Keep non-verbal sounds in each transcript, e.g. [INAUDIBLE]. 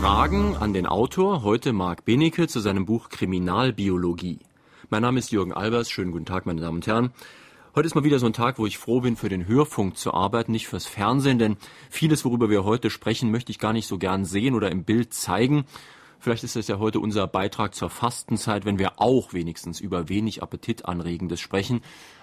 Fragen an den Autor, heute Marc Benecke, zu seinem Buch Kriminalbiologie. Mein Name ist Jürgen Albers. Schönen guten Tag, meine Damen und Herren. Heute ist mal wieder so ein Tag, wo ich froh bin, für den Hörfunk zu arbeiten, nicht fürs Fernsehen, denn vieles, worüber wir heute sprechen, möchte ich gar nicht so gern sehen oder im Bild zeigen. Vielleicht ist es ja heute unser Beitrag zur Fastenzeit, wenn wir auch wenigstens über wenig Appetitanregendes sprechen.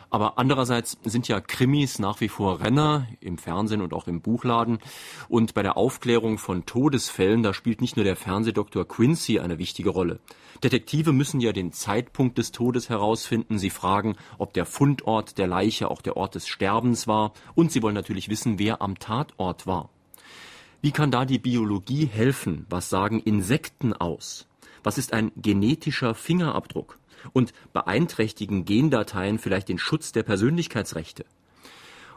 Aber andererseits sind ja Krimis nach wie vor Renner im Fernsehen und auch im Buchladen. Und bei der Aufklärung von Todesfällen, da spielt nicht nur der Fernsehdoktor Quincy eine wichtige Rolle. Detektive müssen ja den Zeitpunkt des Todes herausfinden. Sie fragen, ob der Fundort der Leiche auch der Ort des Sterbens war. Und sie wollen natürlich wissen, wer am Tatort war. Wie kann da die Biologie helfen? Was sagen Insekten aus? Was ist ein genetischer Fingerabdruck? Und beeinträchtigen Gendateien vielleicht den Schutz der Persönlichkeitsrechte.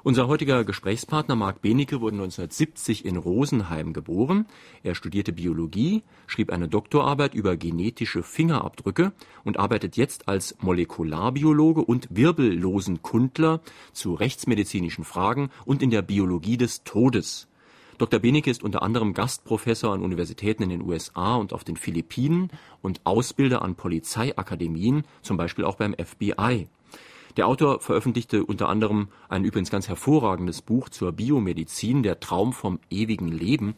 Unser heutiger Gesprächspartner Marc Benecke wurde 1970 in Rosenheim geboren. Er studierte Biologie, schrieb eine Doktorarbeit über genetische Fingerabdrücke und arbeitet jetzt als Molekularbiologe und Wirbellosenkundler zu rechtsmedizinischen Fragen und in der Biologie des Todes. Dr. Benecke ist unter anderem Gastprofessor an Universitäten in den USA und auf den Philippinen und Ausbilder an Polizeiakademien, zum Beispiel auch beim FBI. Der Autor veröffentlichte unter anderem ein übrigens ganz hervorragendes Buch zur Biomedizin, Der Traum vom ewigen Leben.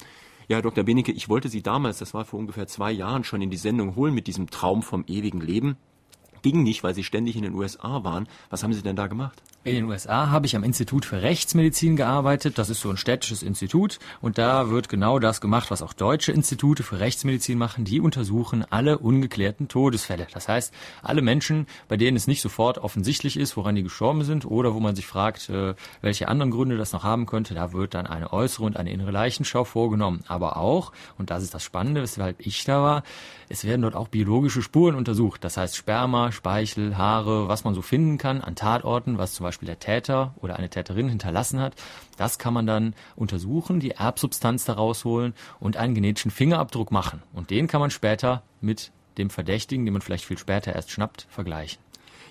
Ja, Dr. Benecke, ich wollte Sie damals, das war vor ungefähr zwei Jahren, schon in die Sendung holen mit diesem Traum vom ewigen Leben. Ging nicht, weil Sie ständig in den USA waren. Was haben Sie denn da gemacht? In den USA habe ich am Institut für Rechtsmedizin gearbeitet. Das ist so ein städtisches Institut. Und da wird genau das gemacht, was auch deutsche Institute für Rechtsmedizin machen. Die untersuchen alle ungeklärten Todesfälle. Das heißt, alle Menschen, bei denen es nicht sofort offensichtlich ist, woran die gestorben sind oder wo man sich fragt, äh, welche anderen Gründe das noch haben könnte, da wird dann eine äußere und eine innere Leichenschau vorgenommen. Aber auch, und das ist das Spannende, weshalb ich da war, es werden dort auch biologische Spuren untersucht. Das heißt Sperma, Speichel, Haare, was man so finden kann an Tatorten, was zum Beispiel der Täter oder eine Täterin hinterlassen hat. Das kann man dann untersuchen, die Erbsubstanz daraus holen und einen genetischen Fingerabdruck machen. Und den kann man später mit dem Verdächtigen, den man vielleicht viel später erst schnappt, vergleichen.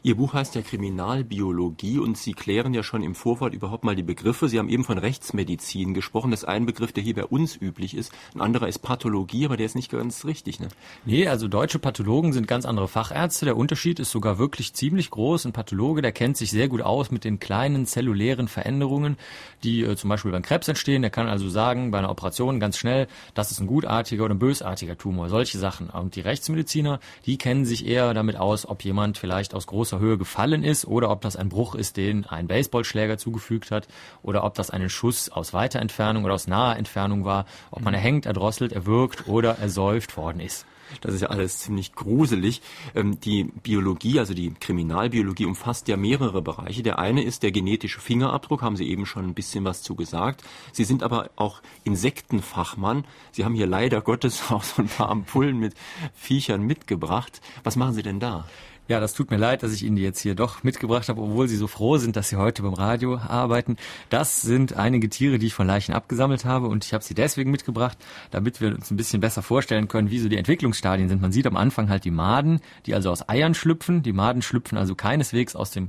Ihr Buch heißt ja Kriminalbiologie und Sie klären ja schon im Vorfall überhaupt mal die Begriffe. Sie haben eben von Rechtsmedizin gesprochen. Das ist ein Begriff, der hier bei uns üblich ist. Ein anderer ist Pathologie, aber der ist nicht ganz richtig, ne? Nee, also deutsche Pathologen sind ganz andere Fachärzte. Der Unterschied ist sogar wirklich ziemlich groß. Ein Pathologe, der kennt sich sehr gut aus mit den kleinen zellulären Veränderungen, die äh, zum Beispiel beim Krebs entstehen. Der kann also sagen, bei einer Operation ganz schnell, das ist ein gutartiger oder ein bösartiger Tumor. Solche Sachen. Und die Rechtsmediziner, die kennen sich eher damit aus, ob jemand vielleicht aus großer großer Höhe gefallen ist oder ob das ein Bruch ist, den ein Baseballschläger zugefügt hat oder ob das ein Schuss aus weiter Entfernung oder aus naher Entfernung war, ob man erhängt, erdrosselt, erwürgt oder ersäuft worden ist. Das ist ja alles ziemlich gruselig. Ähm, die Biologie, also die Kriminalbiologie, umfasst ja mehrere Bereiche. Der eine ist der genetische Fingerabdruck, haben Sie eben schon ein bisschen was zu gesagt. Sie sind aber auch Insektenfachmann. Sie haben hier leider Gottes [LAUGHS] auch so ein paar Ampullen mit Viechern mitgebracht. Was machen Sie denn da? Ja, das tut mir leid, dass ich Ihnen die jetzt hier doch mitgebracht habe, obwohl Sie so froh sind, dass Sie heute beim Radio arbeiten. Das sind einige Tiere, die ich von Leichen abgesammelt habe und ich habe sie deswegen mitgebracht, damit wir uns ein bisschen besser vorstellen können, wie so die Entwicklungsstadien sind. Man sieht am Anfang halt die Maden, die also aus Eiern schlüpfen. Die Maden schlüpfen also keineswegs aus dem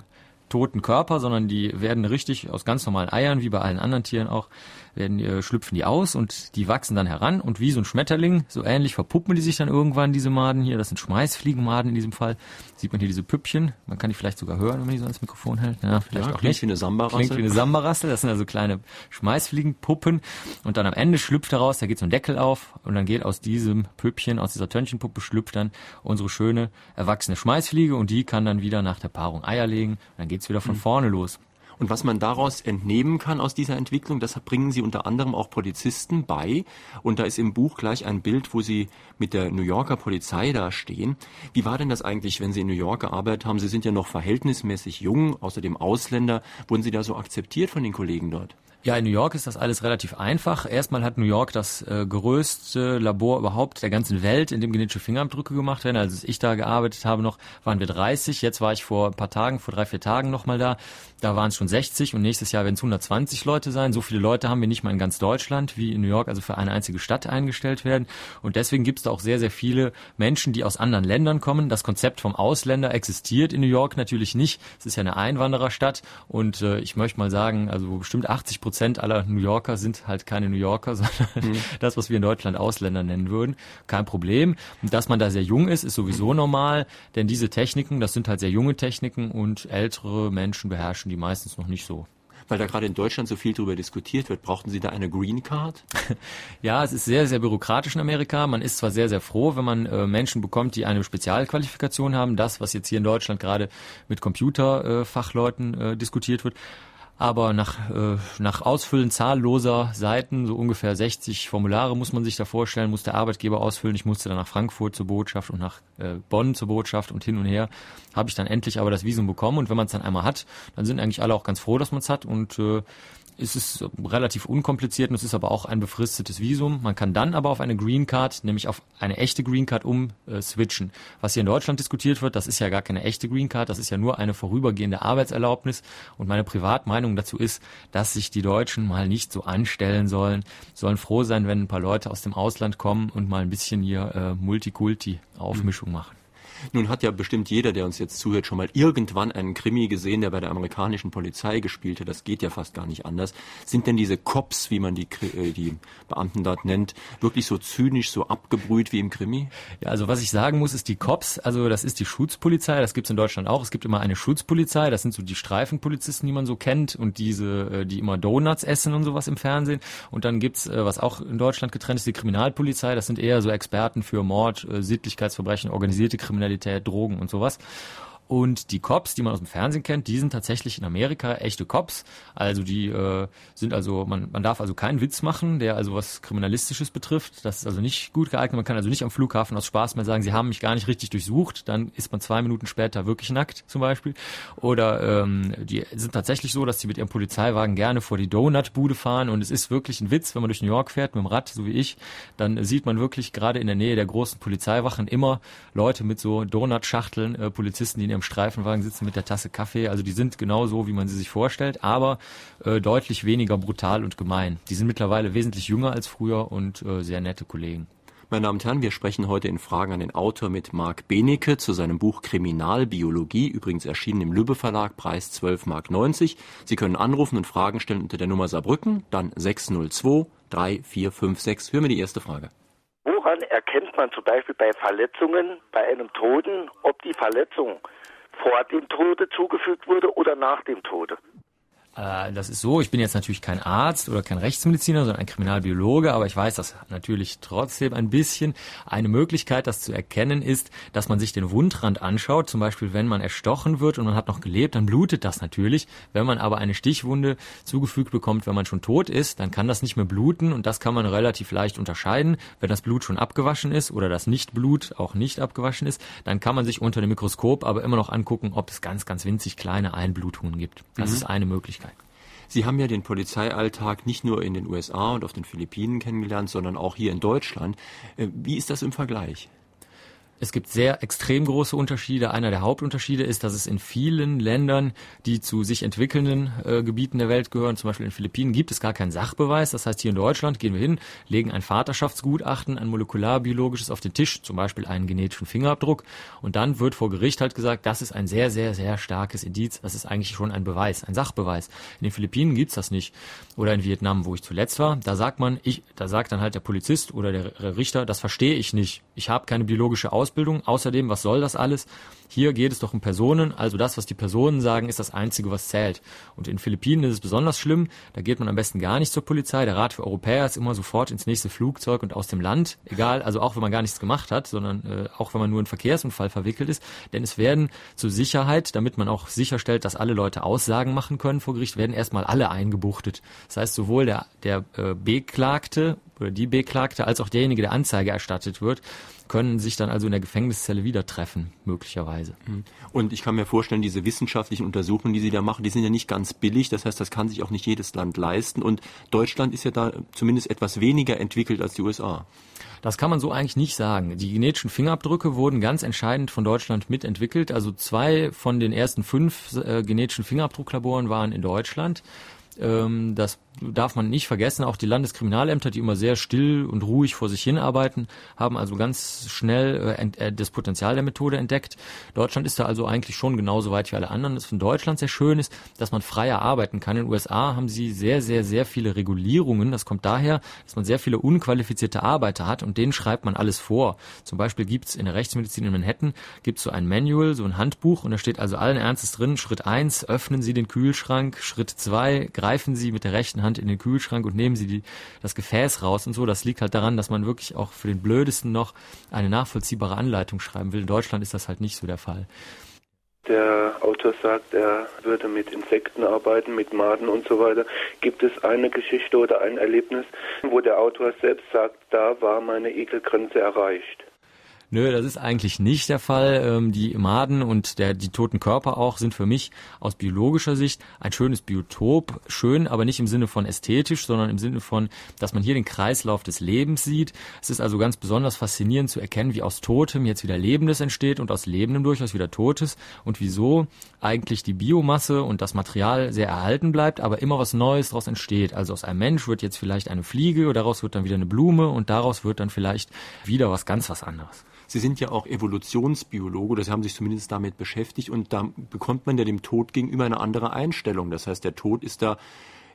toten Körper, sondern die werden richtig aus ganz normalen Eiern, wie bei allen anderen Tieren auch, werden, äh, schlüpfen die aus und die wachsen dann heran und wie so ein Schmetterling, so ähnlich verpuppen die sich dann irgendwann, diese Maden hier. Das sind Schmeißfliegenmaden in diesem Fall. Sieht man hier diese Püppchen. Man kann die vielleicht sogar hören, wenn man die so ans Mikrofon hält. Ja, vielleicht ja, auch nicht. wie eine Samba-Rassel. Klingt wie eine Samba-Rassel. Das sind also kleine Schmeißfliegenpuppen. Und dann am Ende schlüpft daraus, da geht so ein Deckel auf und dann geht aus diesem Püppchen, aus dieser Törnchenpuppe schlüpft dann unsere schöne erwachsene Schmeißfliege und die kann dann wieder nach der Paarung Eier legen. Dann geht's wieder von mhm. vorne los. Und was man daraus entnehmen kann aus dieser Entwicklung, das bringen Sie unter anderem auch Polizisten bei. Und da ist im Buch gleich ein Bild, wo Sie mit der New Yorker Polizei da stehen. Wie war denn das eigentlich, wenn Sie in New York gearbeitet haben? Sie sind ja noch verhältnismäßig jung, außerdem Ausländer. Wurden Sie da so akzeptiert von den Kollegen dort? Ja, in New York ist das alles relativ einfach. Erstmal hat New York das äh, größte Labor überhaupt der ganzen Welt, in dem genetische Fingerabdrücke gemacht werden. Als ich da gearbeitet habe noch, waren wir 30. Jetzt war ich vor ein paar Tagen, vor drei, vier Tagen nochmal da. Da waren es schon 60 und nächstes Jahr werden es 120 Leute sein. So viele Leute haben wir nicht mal in ganz Deutschland wie in New York, also für eine einzige Stadt eingestellt werden. Und deswegen gibt es da auch sehr, sehr viele Menschen, die aus anderen Ländern kommen. Das Konzept vom Ausländer existiert in New York natürlich nicht. Es ist ja eine Einwandererstadt und äh, ich möchte mal sagen, also bestimmt 80 Prozent Prozent aller New Yorker sind halt keine New Yorker, [LAUGHS] sondern mhm. das, was wir in Deutschland Ausländer nennen würden. Kein Problem. Und dass man da sehr jung ist, ist sowieso normal, denn diese Techniken, das sind halt sehr junge Techniken und ältere Menschen beherrschen die meistens noch nicht so weil da gerade in Deutschland so viel darüber diskutiert wird. Brauchten Sie da eine Green Card? [LAUGHS] ja, es ist sehr, sehr bürokratisch in Amerika. Man ist zwar sehr, sehr froh, wenn man äh, Menschen bekommt, die eine Spezialqualifikation haben. Das, was jetzt hier in Deutschland gerade mit Computerfachleuten äh, diskutiert wird. Aber nach, äh, nach Ausfüllen zahlloser Seiten, so ungefähr 60 Formulare muss man sich da vorstellen, muss der Arbeitgeber ausfüllen. Ich musste dann nach Frankfurt zur Botschaft und nach äh, Bonn zur Botschaft und hin und her. Habe ich dann endlich aber das Visum bekommen. Und wenn man es dann einmal hat, dann sind eigentlich alle auch ganz froh, dass man es hat. Und äh, es ist relativ unkompliziert und es ist aber auch ein befristetes Visum. Man kann dann aber auf eine Green Card, nämlich auf eine echte Green Card umswitchen. Äh, Was hier in Deutschland diskutiert wird, das ist ja gar keine echte Green Card, das ist ja nur eine vorübergehende Arbeitserlaubnis. Und meine Privatmeinung dazu ist, dass sich die Deutschen mal nicht so anstellen sollen, sollen froh sein, wenn ein paar Leute aus dem Ausland kommen und mal ein bisschen hier äh, Multikulti-Aufmischung machen. Nun hat ja bestimmt jeder, der uns jetzt zuhört, schon mal irgendwann einen Krimi gesehen, der bei der amerikanischen Polizei gespielt hat. Das geht ja fast gar nicht anders. Sind denn diese Cops, wie man die, äh, die Beamten dort nennt, wirklich so zynisch, so abgebrüht wie im Krimi? Ja, also was ich sagen muss, ist die Cops, also das ist die Schutzpolizei, das gibt's in Deutschland auch. Es gibt immer eine Schutzpolizei, das sind so die Streifenpolizisten, die man so kennt und diese, äh, die immer Donuts essen und sowas im Fernsehen. Und dann gibt's, äh, was auch in Deutschland getrennt ist, die Kriminalpolizei, das sind eher so Experten für Mord, Sittlichkeitsverbrechen, organisierte Kriminalität Kriminalität, Drogen und sowas. Und die Cops, die man aus dem Fernsehen kennt, die sind tatsächlich in Amerika echte Cops. Also die äh, sind also, man, man darf also keinen Witz machen, der also was Kriminalistisches betrifft. Das ist also nicht gut geeignet. Man kann also nicht am Flughafen aus Spaß mehr sagen, sie haben mich gar nicht richtig durchsucht. Dann ist man zwei Minuten später wirklich nackt zum Beispiel. Oder ähm, die sind tatsächlich so, dass sie mit ihrem Polizeiwagen gerne vor die Donutbude fahren. Und es ist wirklich ein Witz, wenn man durch New York fährt mit dem Rad, so wie ich, dann sieht man wirklich gerade in der Nähe der großen Polizeiwachen immer Leute mit so Donutschachteln, äh, Polizisten, die in ihrem im Streifenwagen sitzen mit der Tasse Kaffee. Also die sind genau so, wie man sie sich vorstellt, aber äh, deutlich weniger brutal und gemein. Die sind mittlerweile wesentlich jünger als früher und äh, sehr nette Kollegen. Meine Damen und Herren, wir sprechen heute in Fragen an den Autor mit Marc Benecke zu seinem Buch Kriminalbiologie, übrigens erschienen im Lübbe Verlag, Preis 12,90 Mark. Sie können anrufen und Fragen stellen unter der Nummer Saarbrücken, dann 602 3456. Hören wir die erste Frage. Woran erkennt man zum Beispiel bei Verletzungen bei einem Toten, ob die Verletzung vor dem Tode zugefügt wurde oder nach dem Tode. Äh, das ist so, ich bin jetzt natürlich kein Arzt oder kein Rechtsmediziner, sondern ein Kriminalbiologe, aber ich weiß das natürlich trotzdem ein bisschen. Eine Möglichkeit, das zu erkennen, ist, dass man sich den Wundrand anschaut. Zum Beispiel, wenn man erstochen wird und man hat noch gelebt, dann blutet das natürlich. Wenn man aber eine Stichwunde zugefügt bekommt, wenn man schon tot ist, dann kann das nicht mehr bluten und das kann man relativ leicht unterscheiden. Wenn das Blut schon abgewaschen ist oder das Nichtblut auch nicht abgewaschen ist, dann kann man sich unter dem Mikroskop aber immer noch angucken, ob es ganz, ganz winzig kleine Einblutungen gibt. Das mhm. ist eine Möglichkeit. Sie haben ja den Polizeialltag nicht nur in den USA und auf den Philippinen kennengelernt, sondern auch hier in Deutschland. Äh, wie ist das im Vergleich? Es gibt sehr extrem große Unterschiede. Einer der Hauptunterschiede ist, dass es in vielen Ländern, die zu sich entwickelnden äh, Gebieten der Welt gehören, zum Beispiel in den Philippinen, gibt es gar keinen Sachbeweis. Das heißt, hier in Deutschland gehen wir hin, legen ein Vaterschaftsgutachten, ein molekularbiologisches auf den Tisch, zum Beispiel einen genetischen Fingerabdruck, und dann wird vor Gericht halt gesagt, das ist ein sehr, sehr, sehr starkes Indiz. Das ist eigentlich schon ein Beweis, ein Sachbeweis. In den Philippinen gibt's das nicht. Oder in Vietnam, wo ich zuletzt war, da sagt man, ich, da sagt dann halt der Polizist oder der Richter, das verstehe ich nicht. Ich habe keine biologische Ausbildung Ausbildung. Außerdem, was soll das alles? Hier geht es doch um Personen, also das, was die Personen sagen, ist das Einzige, was zählt. Und in Philippinen ist es besonders schlimm, da geht man am besten gar nicht zur Polizei. Der Rat für Europäer ist immer sofort ins nächste Flugzeug und aus dem Land, egal, also auch wenn man gar nichts gemacht hat, sondern äh, auch wenn man nur in Verkehrsunfall verwickelt ist. Denn es werden zur Sicherheit, damit man auch sicherstellt, dass alle Leute Aussagen machen können vor Gericht, werden erstmal alle eingebuchtet. Das heißt, sowohl der, der äh, Beklagte oder die Beklagte als auch derjenige, der Anzeige erstattet wird, können sich dann also in der Gefängniszelle wieder treffen, möglicherweise. Mhm. Und ich kann mir vorstellen, diese wissenschaftlichen Untersuchungen, die Sie da machen, die sind ja nicht ganz billig. Das heißt, das kann sich auch nicht jedes Land leisten. Und Deutschland ist ja da zumindest etwas weniger entwickelt als die USA. Das kann man so eigentlich nicht sagen. Die genetischen Fingerabdrücke wurden ganz entscheidend von Deutschland mitentwickelt. Also zwei von den ersten fünf äh, genetischen Fingerabdrucklaboren waren in Deutschland. Ähm, das darf man nicht vergessen. Auch die Landeskriminalämter, die immer sehr still und ruhig vor sich hinarbeiten, haben also ganz schnell äh, äh, das Potenzial der Methode entdeckt. Deutschland ist da also eigentlich schon genauso weit wie alle anderen. Was in Deutschland sehr schön ist, dass man freier arbeiten kann. In den USA haben sie sehr, sehr, sehr viele Regulierungen. Das kommt daher, dass man sehr viele unqualifizierte Arbeiter hat und denen schreibt man alles vor. Zum Beispiel gibt's in der Rechtsmedizin in Manhattan gibt's so ein Manual, so ein Handbuch und da steht also allen Ernstes drin, Schritt eins öffnen Sie den Kühlschrank, Schritt zwei greifen Sie mit der rechten Hand in den Kühlschrank und nehmen Sie die, das Gefäß raus und so. Das liegt halt daran, dass man wirklich auch für den Blödesten noch eine nachvollziehbare Anleitung schreiben will. In Deutschland ist das halt nicht so der Fall. Der Autor sagt, er würde mit Insekten arbeiten, mit Maden und so weiter. Gibt es eine Geschichte oder ein Erlebnis, wo der Autor selbst sagt, da war meine Ekelgrenze erreicht? Nö, das ist eigentlich nicht der Fall. Ähm, die Maden und der, die toten Körper auch sind für mich aus biologischer Sicht ein schönes Biotop. Schön, aber nicht im Sinne von ästhetisch, sondern im Sinne von, dass man hier den Kreislauf des Lebens sieht. Es ist also ganz besonders faszinierend zu erkennen, wie aus Totem jetzt wieder Lebendes entsteht und aus Lebendem durchaus wieder Totes und wieso eigentlich die Biomasse und das Material sehr erhalten bleibt, aber immer was Neues daraus entsteht. Also aus einem Mensch wird jetzt vielleicht eine Fliege, daraus wird dann wieder eine Blume und daraus wird dann vielleicht wieder was ganz was anderes. Sie sind ja auch Evolutionsbiologe, oder Sie haben sich zumindest damit beschäftigt und da bekommt man ja dem Tod gegenüber eine andere Einstellung. Das heißt, der Tod ist da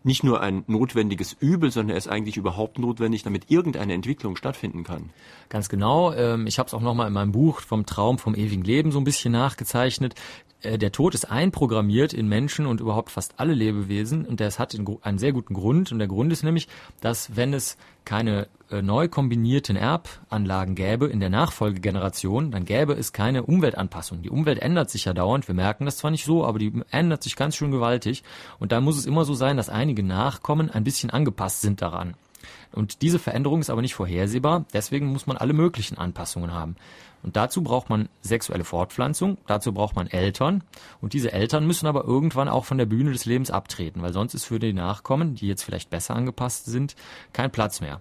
nicht nur ein notwendiges Übel, sondern er ist eigentlich überhaupt notwendig, damit irgendeine Entwicklung stattfinden kann. Ganz genau. Ähm, ich habe es auch nochmal in meinem Buch vom Traum vom ewigen Leben so ein bisschen nachgezeichnet. Äh, der Tod ist einprogrammiert in Menschen und überhaupt fast alle Lebewesen und das hat einen sehr guten Grund und der Grund ist nämlich, dass wenn es keine äh, neu kombinierten Erbanlagen gäbe in der Nachfolgegeneration, dann gäbe es keine Umweltanpassung. Die Umwelt ändert sich ja dauernd. Wir merken das zwar nicht so, aber die ändert sich ganz schön gewaltig. Und da muss es immer so sein, dass einige Nachkommen ein bisschen angepasst sind daran. Und diese Veränderung ist aber nicht vorhersehbar. Deswegen muss man alle möglichen Anpassungen haben. Und dazu braucht man sexuelle Fortpflanzung, dazu braucht man Eltern. Und diese Eltern müssen aber irgendwann auch von der Bühne des Lebens abtreten, weil sonst ist für die Nachkommen, die jetzt vielleicht besser angepasst sind, kein Platz mehr.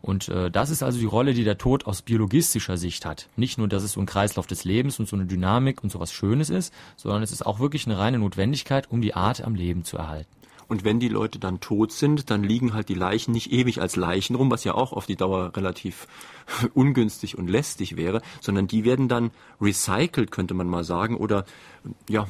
Und äh, das ist also die Rolle, die der Tod aus biologistischer Sicht hat. Nicht nur, dass es so ein Kreislauf des Lebens und so eine Dynamik und so was Schönes ist, sondern es ist auch wirklich eine reine Notwendigkeit, um die Art am Leben zu erhalten. Und wenn die Leute dann tot sind, dann liegen halt die Leichen nicht ewig als Leichen rum, was ja auch auf die Dauer relativ [LAUGHS] ungünstig und lästig wäre, sondern die werden dann recycelt, könnte man mal sagen, oder ja,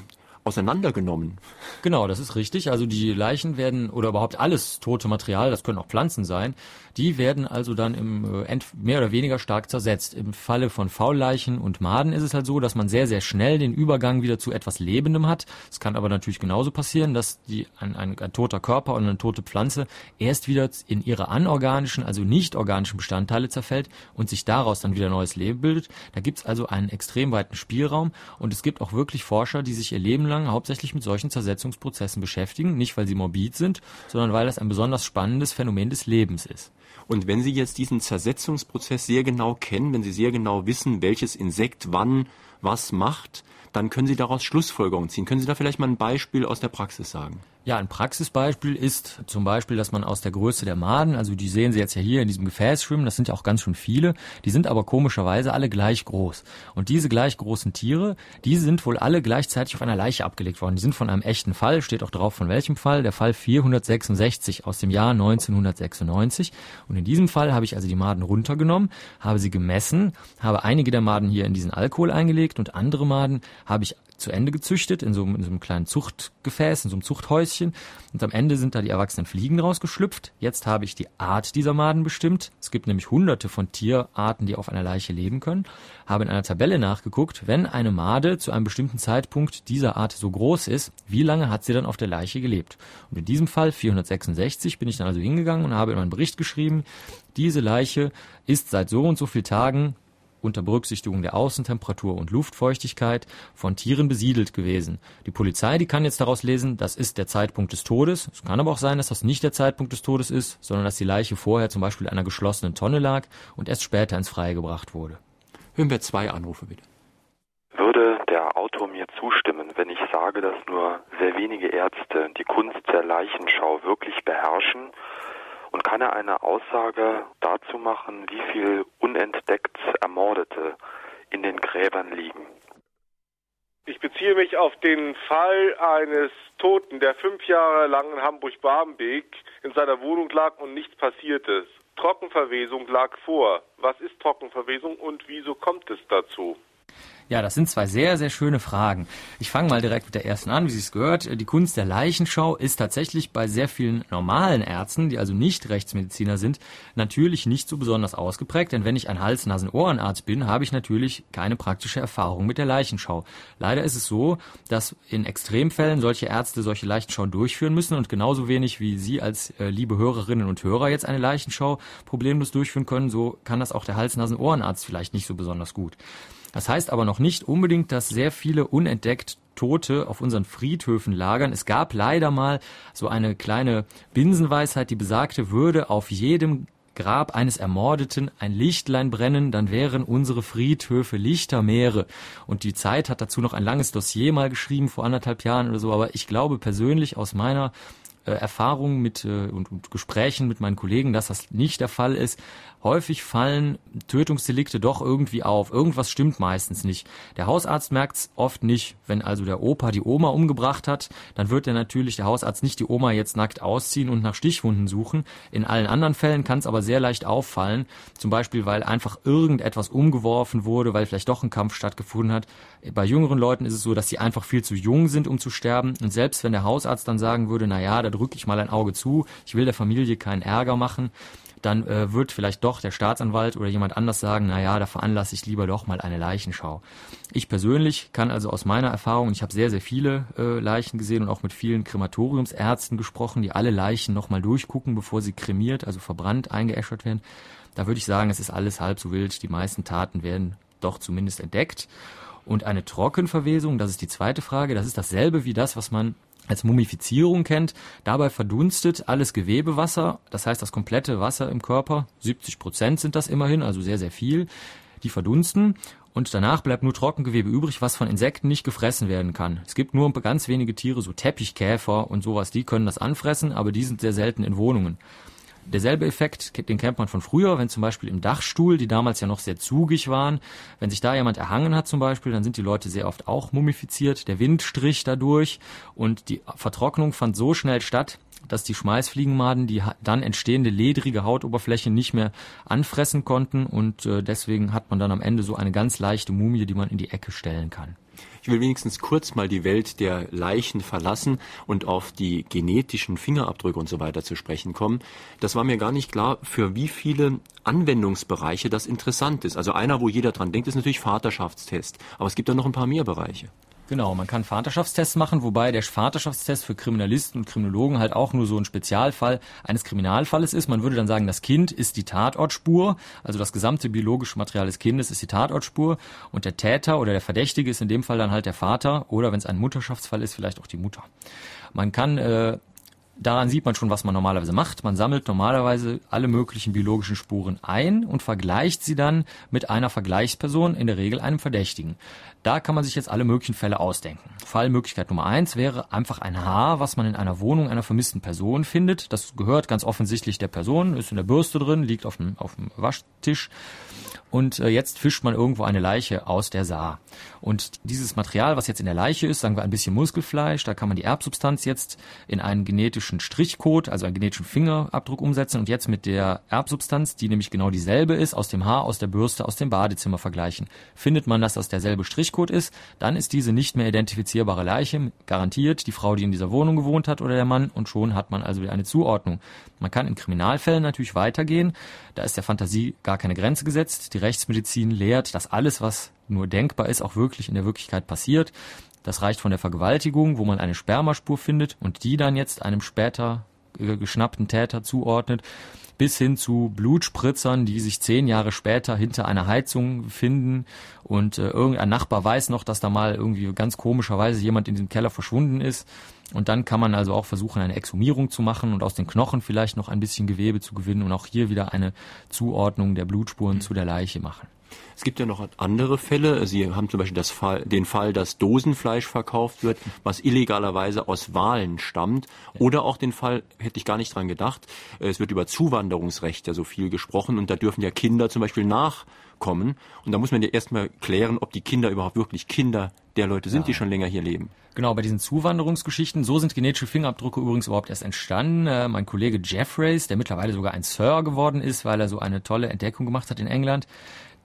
auseinandergenommen. Genau, das ist richtig. Also die Leichen werden oder überhaupt alles tote Material, das können auch Pflanzen sein, die werden also dann im äh, mehr oder weniger stark zersetzt. Im Falle von Faulleichen und Maden ist es halt so, dass man sehr sehr schnell den Übergang wieder zu etwas Lebendem hat. Es kann aber natürlich genauso passieren, dass die ein, ein, ein toter Körper und eine tote Pflanze erst wieder in ihre anorganischen, also nicht organischen Bestandteile zerfällt und sich daraus dann wieder neues Leben bildet. Da gibt es also einen extrem weiten Spielraum und es gibt auch wirklich Forscher, die sich ihr Leben lang lang hauptsächlich mit solchen Zersetzungsprozessen beschäftigen, nicht weil sie morbid sind, sondern weil das ein besonders spannendes Phänomen des Lebens ist. Und wenn Sie jetzt diesen Zersetzungsprozess sehr genau kennen, wenn Sie sehr genau wissen, welches Insekt wann was macht, dann können Sie daraus Schlussfolgerungen ziehen. Können Sie da vielleicht mal ein Beispiel aus der Praxis sagen? Ja, ein Praxisbeispiel ist zum Beispiel, dass man aus der Größe der Maden, also die sehen Sie jetzt ja hier in diesem Gefäß schwimmen, das sind ja auch ganz schön viele, die sind aber komischerweise alle gleich groß. Und diese gleich großen Tiere, die sind wohl alle gleichzeitig auf einer Leiche abgelegt worden. Die sind von einem echten Fall, steht auch drauf von welchem Fall, der Fall 466 aus dem Jahr 1996. Und in diesem Fall habe ich also die Maden runtergenommen, habe sie gemessen, habe einige der Maden hier in diesen Alkohol eingelegt und andere Maden habe ich zu Ende gezüchtet in so, in so einem kleinen Zuchtgefäß, in so einem Zuchthäuschen. Und am Ende sind da die erwachsenen Fliegen rausgeschlüpft. Jetzt habe ich die Art dieser Maden bestimmt. Es gibt nämlich hunderte von Tierarten, die auf einer Leiche leben können. Habe in einer Tabelle nachgeguckt, wenn eine Made zu einem bestimmten Zeitpunkt dieser Art so groß ist, wie lange hat sie dann auf der Leiche gelebt? Und in diesem Fall 466 bin ich dann also hingegangen und habe in meinen Bericht geschrieben, diese Leiche ist seit so und so vielen Tagen unter Berücksichtigung der Außentemperatur und Luftfeuchtigkeit von Tieren besiedelt gewesen. Die Polizei, die kann jetzt daraus lesen, das ist der Zeitpunkt des Todes. Es kann aber auch sein, dass das nicht der Zeitpunkt des Todes ist, sondern dass die Leiche vorher zum Beispiel in einer geschlossenen Tonne lag und erst später ins Freie gebracht wurde. Hören wir zwei Anrufe bitte. Würde der Autor mir zustimmen, wenn ich sage, dass nur sehr wenige Ärzte die Kunst der Leichenschau wirklich beherrschen und kann er eine Aussage dazu machen, wie viel unentdeckt Ermordete in den Gräbern liegen? Ich beziehe mich auf den Fall eines Toten, der fünf Jahre lang in Hamburg-Barmbek in seiner Wohnung lag und nichts passierte. Trockenverwesung lag vor. Was ist Trockenverwesung und wieso kommt es dazu? Ja, das sind zwei sehr, sehr schöne Fragen. Ich fange mal direkt mit der ersten an, wie Sie es gehört. Die Kunst der Leichenschau ist tatsächlich bei sehr vielen normalen Ärzten, die also nicht Rechtsmediziner sind, natürlich nicht so besonders ausgeprägt, denn wenn ich ein Hals-Nasen-Ohrenarzt bin, habe ich natürlich keine praktische Erfahrung mit der Leichenschau. Leider ist es so, dass in Extremfällen solche Ärzte solche Leichenschau durchführen müssen und genauso wenig wie Sie als äh, liebe Hörerinnen und Hörer jetzt eine Leichenschau problemlos durchführen können, so kann das auch der Hals-Nasen-Ohrenarzt vielleicht nicht so besonders gut. Das heißt aber noch nicht unbedingt, dass sehr viele unentdeckt Tote auf unseren Friedhöfen lagern. Es gab leider mal so eine kleine Binsenweisheit, die besagte, würde auf jedem Grab eines Ermordeten ein Lichtlein brennen, dann wären unsere Friedhöfe Lichtermeere. Und die Zeit hat dazu noch ein langes Dossier mal geschrieben, vor anderthalb Jahren oder so. Aber ich glaube persönlich aus meiner äh, Erfahrung mit äh, und, und Gesprächen mit meinen Kollegen, dass das nicht der Fall ist häufig fallen Tötungsdelikte doch irgendwie auf. Irgendwas stimmt meistens nicht. Der Hausarzt merkt's oft nicht. Wenn also der Opa die Oma umgebracht hat, dann wird er natürlich, der Hausarzt, nicht die Oma jetzt nackt ausziehen und nach Stichwunden suchen. In allen anderen Fällen kann es aber sehr leicht auffallen. Zum Beispiel, weil einfach irgendetwas umgeworfen wurde, weil vielleicht doch ein Kampf stattgefunden hat. Bei jüngeren Leuten ist es so, dass sie einfach viel zu jung sind, um zu sterben. Und selbst wenn der Hausarzt dann sagen würde, na ja, da drücke ich mal ein Auge zu, ich will der Familie keinen Ärger machen, dann äh, wird vielleicht doch der Staatsanwalt oder jemand anders sagen, na ja, da veranlasse ich lieber doch mal eine Leichenschau. Ich persönlich kann also aus meiner Erfahrung, ich habe sehr, sehr viele äh, Leichen gesehen und auch mit vielen Krematoriumsärzten gesprochen, die alle Leichen nochmal durchgucken, bevor sie kremiert, also verbrannt, eingeäschert werden. Da würde ich sagen, es ist alles halb so wild. Die meisten Taten werden doch zumindest entdeckt. Und eine Trockenverwesung, das ist die zweite Frage, das ist dasselbe wie das, was man als Mumifizierung kennt. Dabei verdunstet alles Gewebewasser, das heißt das komplette Wasser im Körper, 70 Prozent sind das immerhin, also sehr, sehr viel, die verdunsten und danach bleibt nur Trockengewebe übrig, was von Insekten nicht gefressen werden kann. Es gibt nur ganz wenige Tiere, so Teppichkäfer und sowas, die können das anfressen, aber die sind sehr selten in Wohnungen. Derselbe Effekt, den kennt man von früher, wenn zum Beispiel im Dachstuhl, die damals ja noch sehr zugig waren, wenn sich da jemand erhangen hat zum Beispiel, dann sind die Leute sehr oft auch mumifiziert, der Wind strich dadurch und die Vertrocknung fand so schnell statt, dass die Schmeißfliegenmaden die dann entstehende ledrige Hautoberfläche nicht mehr anfressen konnten und äh, deswegen hat man dann am Ende so eine ganz leichte Mumie, die man in die Ecke stellen kann. Ich will wenigstens kurz mal die Welt der Leichen verlassen und auf die genetischen Fingerabdrücke und so weiter zu sprechen kommen. Das war mir gar nicht klar, für wie viele Anwendungsbereiche das interessant ist. Also einer, wo jeder dran denkt, ist natürlich Vaterschaftstest. Aber es gibt da noch ein paar mehr Bereiche. Genau, man kann Vaterschaftstests machen, wobei der Vaterschaftstest für Kriminalisten und Kriminologen halt auch nur so ein Spezialfall eines Kriminalfalles ist. Man würde dann sagen, das Kind ist die Tatortspur, also das gesamte biologische Material des Kindes ist die Tatortspur und der Täter oder der Verdächtige ist in dem Fall dann halt der Vater oder wenn es ein Mutterschaftsfall ist, vielleicht auch die Mutter. Man kann äh, Daran sieht man schon, was man normalerweise macht. Man sammelt normalerweise alle möglichen biologischen Spuren ein und vergleicht sie dann mit einer Vergleichsperson, in der Regel einem Verdächtigen. Da kann man sich jetzt alle möglichen Fälle ausdenken. Fallmöglichkeit Nummer eins wäre einfach ein Haar, was man in einer Wohnung einer vermissten Person findet. Das gehört ganz offensichtlich der Person, ist in der Bürste drin, liegt auf dem, auf dem Waschtisch und äh, jetzt fischt man irgendwo eine Leiche aus der Saar. Und dieses Material, was jetzt in der Leiche ist, sagen wir ein bisschen Muskelfleisch, da kann man die Erbsubstanz jetzt in einen genetischen Strichcode, also einen genetischen Fingerabdruck umsetzen und jetzt mit der Erbsubstanz, die nämlich genau dieselbe ist, aus dem Haar, aus der Bürste, aus dem Badezimmer vergleichen. Findet man, dass das derselbe Strichcode ist, dann ist diese nicht mehr identifizierbare Leiche garantiert die Frau, die in dieser Wohnung gewohnt hat oder der Mann und schon hat man also wieder eine Zuordnung. Man kann in Kriminalfällen natürlich weitergehen, da ist der Fantasie gar keine Grenze gesetzt. Die Rechtsmedizin lehrt, dass alles, was nur denkbar ist, auch wirklich in der Wirklichkeit passiert. Das reicht von der Vergewaltigung, wo man eine Spermaspur findet und die dann jetzt einem später äh, geschnappten Täter zuordnet, bis hin zu Blutspritzern, die sich zehn Jahre später hinter einer Heizung finden und äh, irgendein Nachbar weiß noch, dass da mal irgendwie ganz komischerweise jemand in diesem Keller verschwunden ist. Und dann kann man also auch versuchen, eine Exhumierung zu machen und aus den Knochen vielleicht noch ein bisschen Gewebe zu gewinnen und auch hier wieder eine Zuordnung der Blutspuren mhm. zu der Leiche machen. Es gibt ja noch andere Fälle. Sie haben zum Beispiel Fall, den Fall, dass Dosenfleisch verkauft wird, was illegalerweise aus Wahlen stammt. Oder auch den Fall, hätte ich gar nicht dran gedacht, es wird über Zuwanderungsrecht ja so viel gesprochen und da dürfen ja Kinder zum Beispiel nachkommen. Und da muss man ja erstmal klären, ob die Kinder überhaupt wirklich Kinder der Leute sind, ja. die schon länger hier leben. Genau, bei diesen Zuwanderungsgeschichten, so sind genetische Fingerabdrücke übrigens überhaupt erst entstanden. Äh, mein Kollege Jeffreys, der mittlerweile sogar ein Sir geworden ist, weil er so eine tolle Entdeckung gemacht hat in England,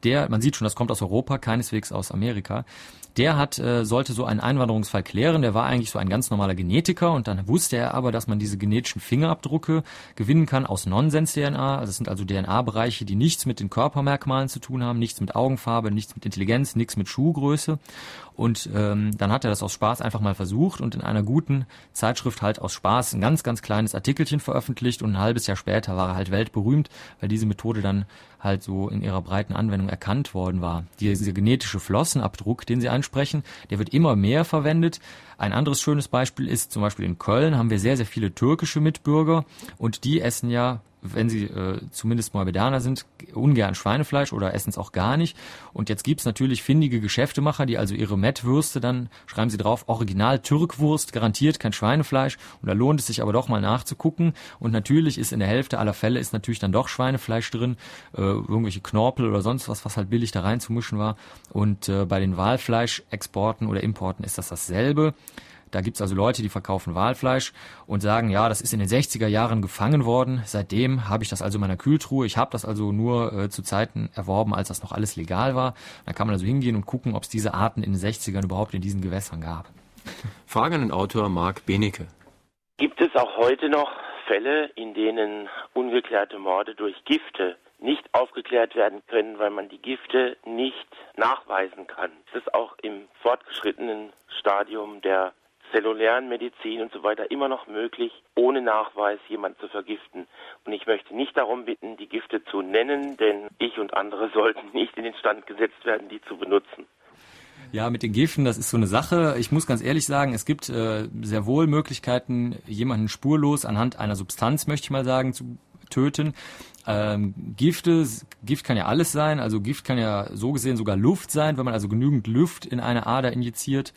der, man sieht schon, das kommt aus Europa, keineswegs aus Amerika, der hat, äh, sollte so einen Einwanderungsfall klären. Der war eigentlich so ein ganz normaler Genetiker und dann wusste er aber, dass man diese genetischen Fingerabdrücke gewinnen kann aus Nonsens-DNA. Also das sind also DNA-Bereiche, die nichts mit den Körpermerkmalen zu tun haben, nichts mit Augenfarbe, nichts mit Intelligenz, nichts mit Schuhgröße. Und ähm, dann hat er das aus Spaß einfach mal versucht und in einer guten Zeitschrift halt aus Spaß ein ganz, ganz kleines Artikelchen veröffentlicht und ein halbes Jahr später war er halt weltberühmt, weil diese Methode dann halt so in ihrer breiten Anwendung erkannt worden war. Dieser genetische Flossenabdruck, den sie ansprechen, der wird immer mehr verwendet. Ein anderes schönes Beispiel ist zum Beispiel in Köln haben wir sehr, sehr viele türkische Mitbürger und die essen ja wenn sie äh, zumindest Mohammedaner sind, ungern Schweinefleisch oder essen es auch gar nicht. Und jetzt gibt's natürlich findige Geschäftemacher, die also ihre Mettwürste dann, schreiben sie drauf, Original Türkwurst, garantiert kein Schweinefleisch. Und da lohnt es sich aber doch mal nachzugucken. Und natürlich ist in der Hälfte aller Fälle ist natürlich dann doch Schweinefleisch drin, äh, irgendwelche Knorpel oder sonst was, was halt billig da reinzumischen war. Und äh, bei den Walfleischexporten oder Importen ist das dasselbe. Da gibt's also Leute, die verkaufen Walfleisch und sagen, ja, das ist in den 60er Jahren gefangen worden. Seitdem habe ich das also in meiner Kühltruhe. Ich habe das also nur äh, zu Zeiten erworben, als das noch alles legal war. Da kann man also hingehen und gucken, ob es diese Arten in den 60ern überhaupt in diesen Gewässern gab. Frage an den Autor Marc Benecke. Gibt es auch heute noch Fälle, in denen ungeklärte Morde durch Gifte nicht aufgeklärt werden können, weil man die Gifte nicht nachweisen kann. Es ist auch im fortgeschrittenen Stadium der zellulären Medizin und so weiter immer noch möglich, ohne Nachweis jemanden zu vergiften. Und ich möchte nicht darum bitten, die Gifte zu nennen, denn ich und andere sollten nicht in den Stand gesetzt werden, die zu benutzen. Ja, mit den Giften, das ist so eine Sache. Ich muss ganz ehrlich sagen, es gibt äh, sehr wohl Möglichkeiten, jemanden spurlos anhand einer Substanz, möchte ich mal sagen, zu töten. Ähm, Gifte, Gift kann ja alles sein, also Gift kann ja so gesehen sogar Luft sein, wenn man also genügend Luft in eine Ader injiziert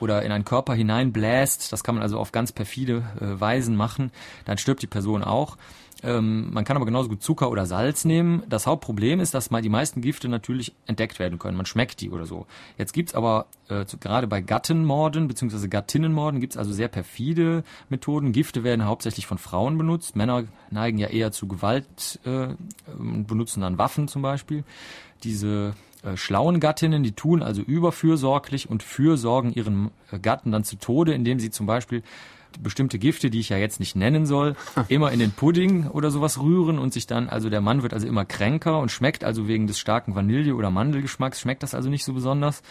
oder in einen Körper hineinbläst, das kann man also auf ganz perfide äh, Weisen machen, dann stirbt die Person auch. Ähm, man kann aber genauso gut Zucker oder Salz nehmen. Das Hauptproblem ist, dass mal die meisten Gifte natürlich entdeckt werden können. Man schmeckt die oder so. Jetzt gibt's aber äh, zu, gerade bei Gattenmorden bzw. Gattinnenmorden gibt's also sehr perfide Methoden. Gifte werden hauptsächlich von Frauen benutzt. Männer neigen ja eher zu Gewalt äh, und benutzen dann Waffen zum Beispiel. Diese äh, schlauen Gattinnen, die tun also überfürsorglich und fürsorgen ihren äh, Gatten dann zu Tode, indem sie zum Beispiel bestimmte Gifte, die ich ja jetzt nicht nennen soll, [LAUGHS] immer in den Pudding oder sowas rühren und sich dann, also der Mann wird also immer kränker und schmeckt also wegen des starken Vanille- oder Mandelgeschmacks, schmeckt das also nicht so besonders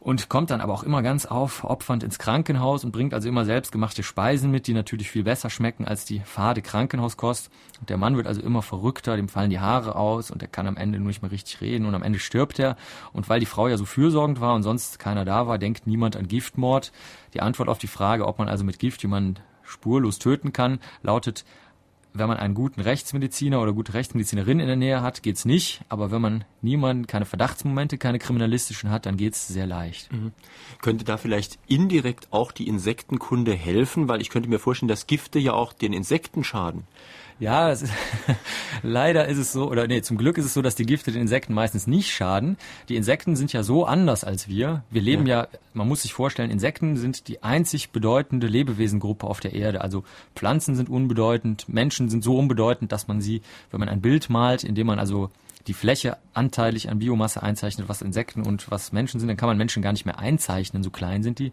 und kommt dann aber auch immer ganz aufopfernd ins Krankenhaus und bringt also immer selbstgemachte Speisen mit, die natürlich viel besser schmecken als die fade Krankenhauskost. Und der Mann wird also immer verrückter, dem fallen die Haare aus und er kann am Ende nur nicht mehr richtig reden und am Ende stirbt er. Und weil die Frau ja so fürsorgend war und sonst keiner da war, denkt niemand an Giftmord. Die Antwort auf die Frage, ob man also mit Gift jemanden spurlos töten kann, lautet wenn man einen guten Rechtsmediziner oder gute Rechtsmedizinerin in der Nähe hat, geht's nicht. Aber wenn man niemanden, keine Verdachtsmomente, keine kriminalistischen hat, dann geht's sehr leicht. Mhm. Könnte da vielleicht indirekt auch die Insektenkunde helfen? Weil ich könnte mir vorstellen, dass Gifte ja auch den Insekten schaden. Ja, ist, [LAUGHS] leider ist es so, oder nee, zum Glück ist es so, dass die Gifte den Insekten meistens nicht schaden. Die Insekten sind ja so anders als wir. Wir leben ja. ja, man muss sich vorstellen, Insekten sind die einzig bedeutende Lebewesengruppe auf der Erde. Also Pflanzen sind unbedeutend, Menschen sind so unbedeutend, dass man sie, wenn man ein Bild malt, indem man also die Fläche anteilig an Biomasse einzeichnet, was Insekten und was Menschen sind, dann kann man Menschen gar nicht mehr einzeichnen, so klein sind die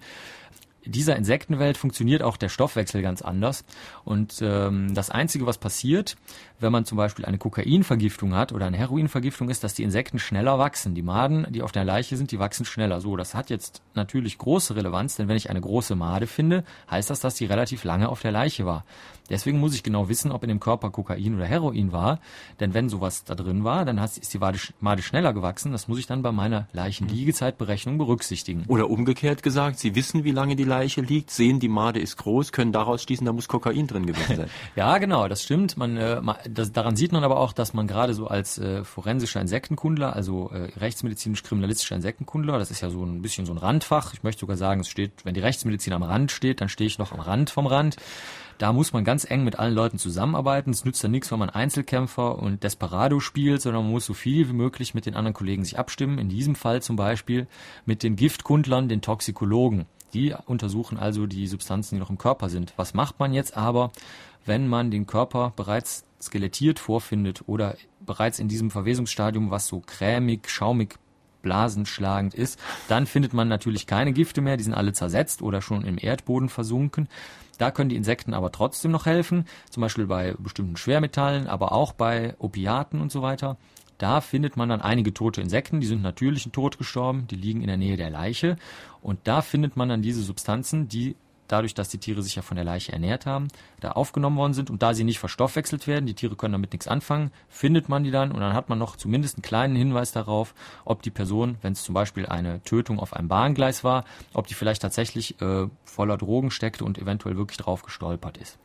dieser Insektenwelt funktioniert auch der Stoffwechsel ganz anders. Und ähm, das Einzige, was passiert, wenn man zum Beispiel eine Kokainvergiftung hat oder eine Heroinvergiftung, ist, dass die Insekten schneller wachsen. Die Maden, die auf der Leiche sind, die wachsen schneller. So, das hat jetzt natürlich große Relevanz, denn wenn ich eine große Made finde, heißt das, dass die relativ lange auf der Leiche war. Deswegen muss ich genau wissen, ob in dem Körper Kokain oder Heroin war. Denn wenn sowas da drin war, dann ist die Made schneller gewachsen. Das muss ich dann bei meiner Leichenliegezeitberechnung berücksichtigen. Oder umgekehrt gesagt, Sie wissen, wie lange die Leiche liegt, sehen, die Made ist groß, können daraus schließen, da muss Kokain drin gewesen sein. [LAUGHS] ja, genau, das stimmt. Man, äh, das, daran sieht man aber auch, dass man gerade so als äh, forensischer Insektenkundler, also äh, rechtsmedizinisch-kriminalistischer Insektenkundler, das ist ja so ein bisschen so ein Randfach. Ich möchte sogar sagen, es steht, wenn die Rechtsmedizin am Rand steht, dann stehe ich noch am Rand vom Rand. Da muss man ganz eng mit allen Leuten zusammenarbeiten. Es nützt dann nichts, wenn man Einzelkämpfer und Desperado spielt, sondern man muss so viel wie möglich mit den anderen Kollegen sich abstimmen. In diesem Fall zum Beispiel mit den Giftkundlern, den Toxikologen. Die untersuchen also die Substanzen, die noch im Körper sind. Was macht man jetzt aber, wenn man den Körper bereits skelettiert vorfindet oder bereits in diesem Verwesungsstadium, was so cremig, schaumig, blasenschlagend ist, dann findet man natürlich keine Gifte mehr, die sind alle zersetzt oder schon im Erdboden versunken. Da können die Insekten aber trotzdem noch helfen, zum Beispiel bei bestimmten Schwermetallen, aber auch bei Opiaten und so weiter. Da findet man dann einige tote Insekten, die sind natürlichen Tod gestorben, die liegen in der Nähe der Leiche. Und da findet man dann diese Substanzen, die dadurch, dass die Tiere sich ja von der Leiche ernährt haben, da aufgenommen worden sind und da sie nicht verstoffwechselt werden, die Tiere können damit nichts anfangen, findet man die dann und dann hat man noch zumindest einen kleinen Hinweis darauf, ob die Person, wenn es zum Beispiel eine Tötung auf einem Bahngleis war, ob die vielleicht tatsächlich äh, voller Drogen steckte und eventuell wirklich drauf gestolpert ist.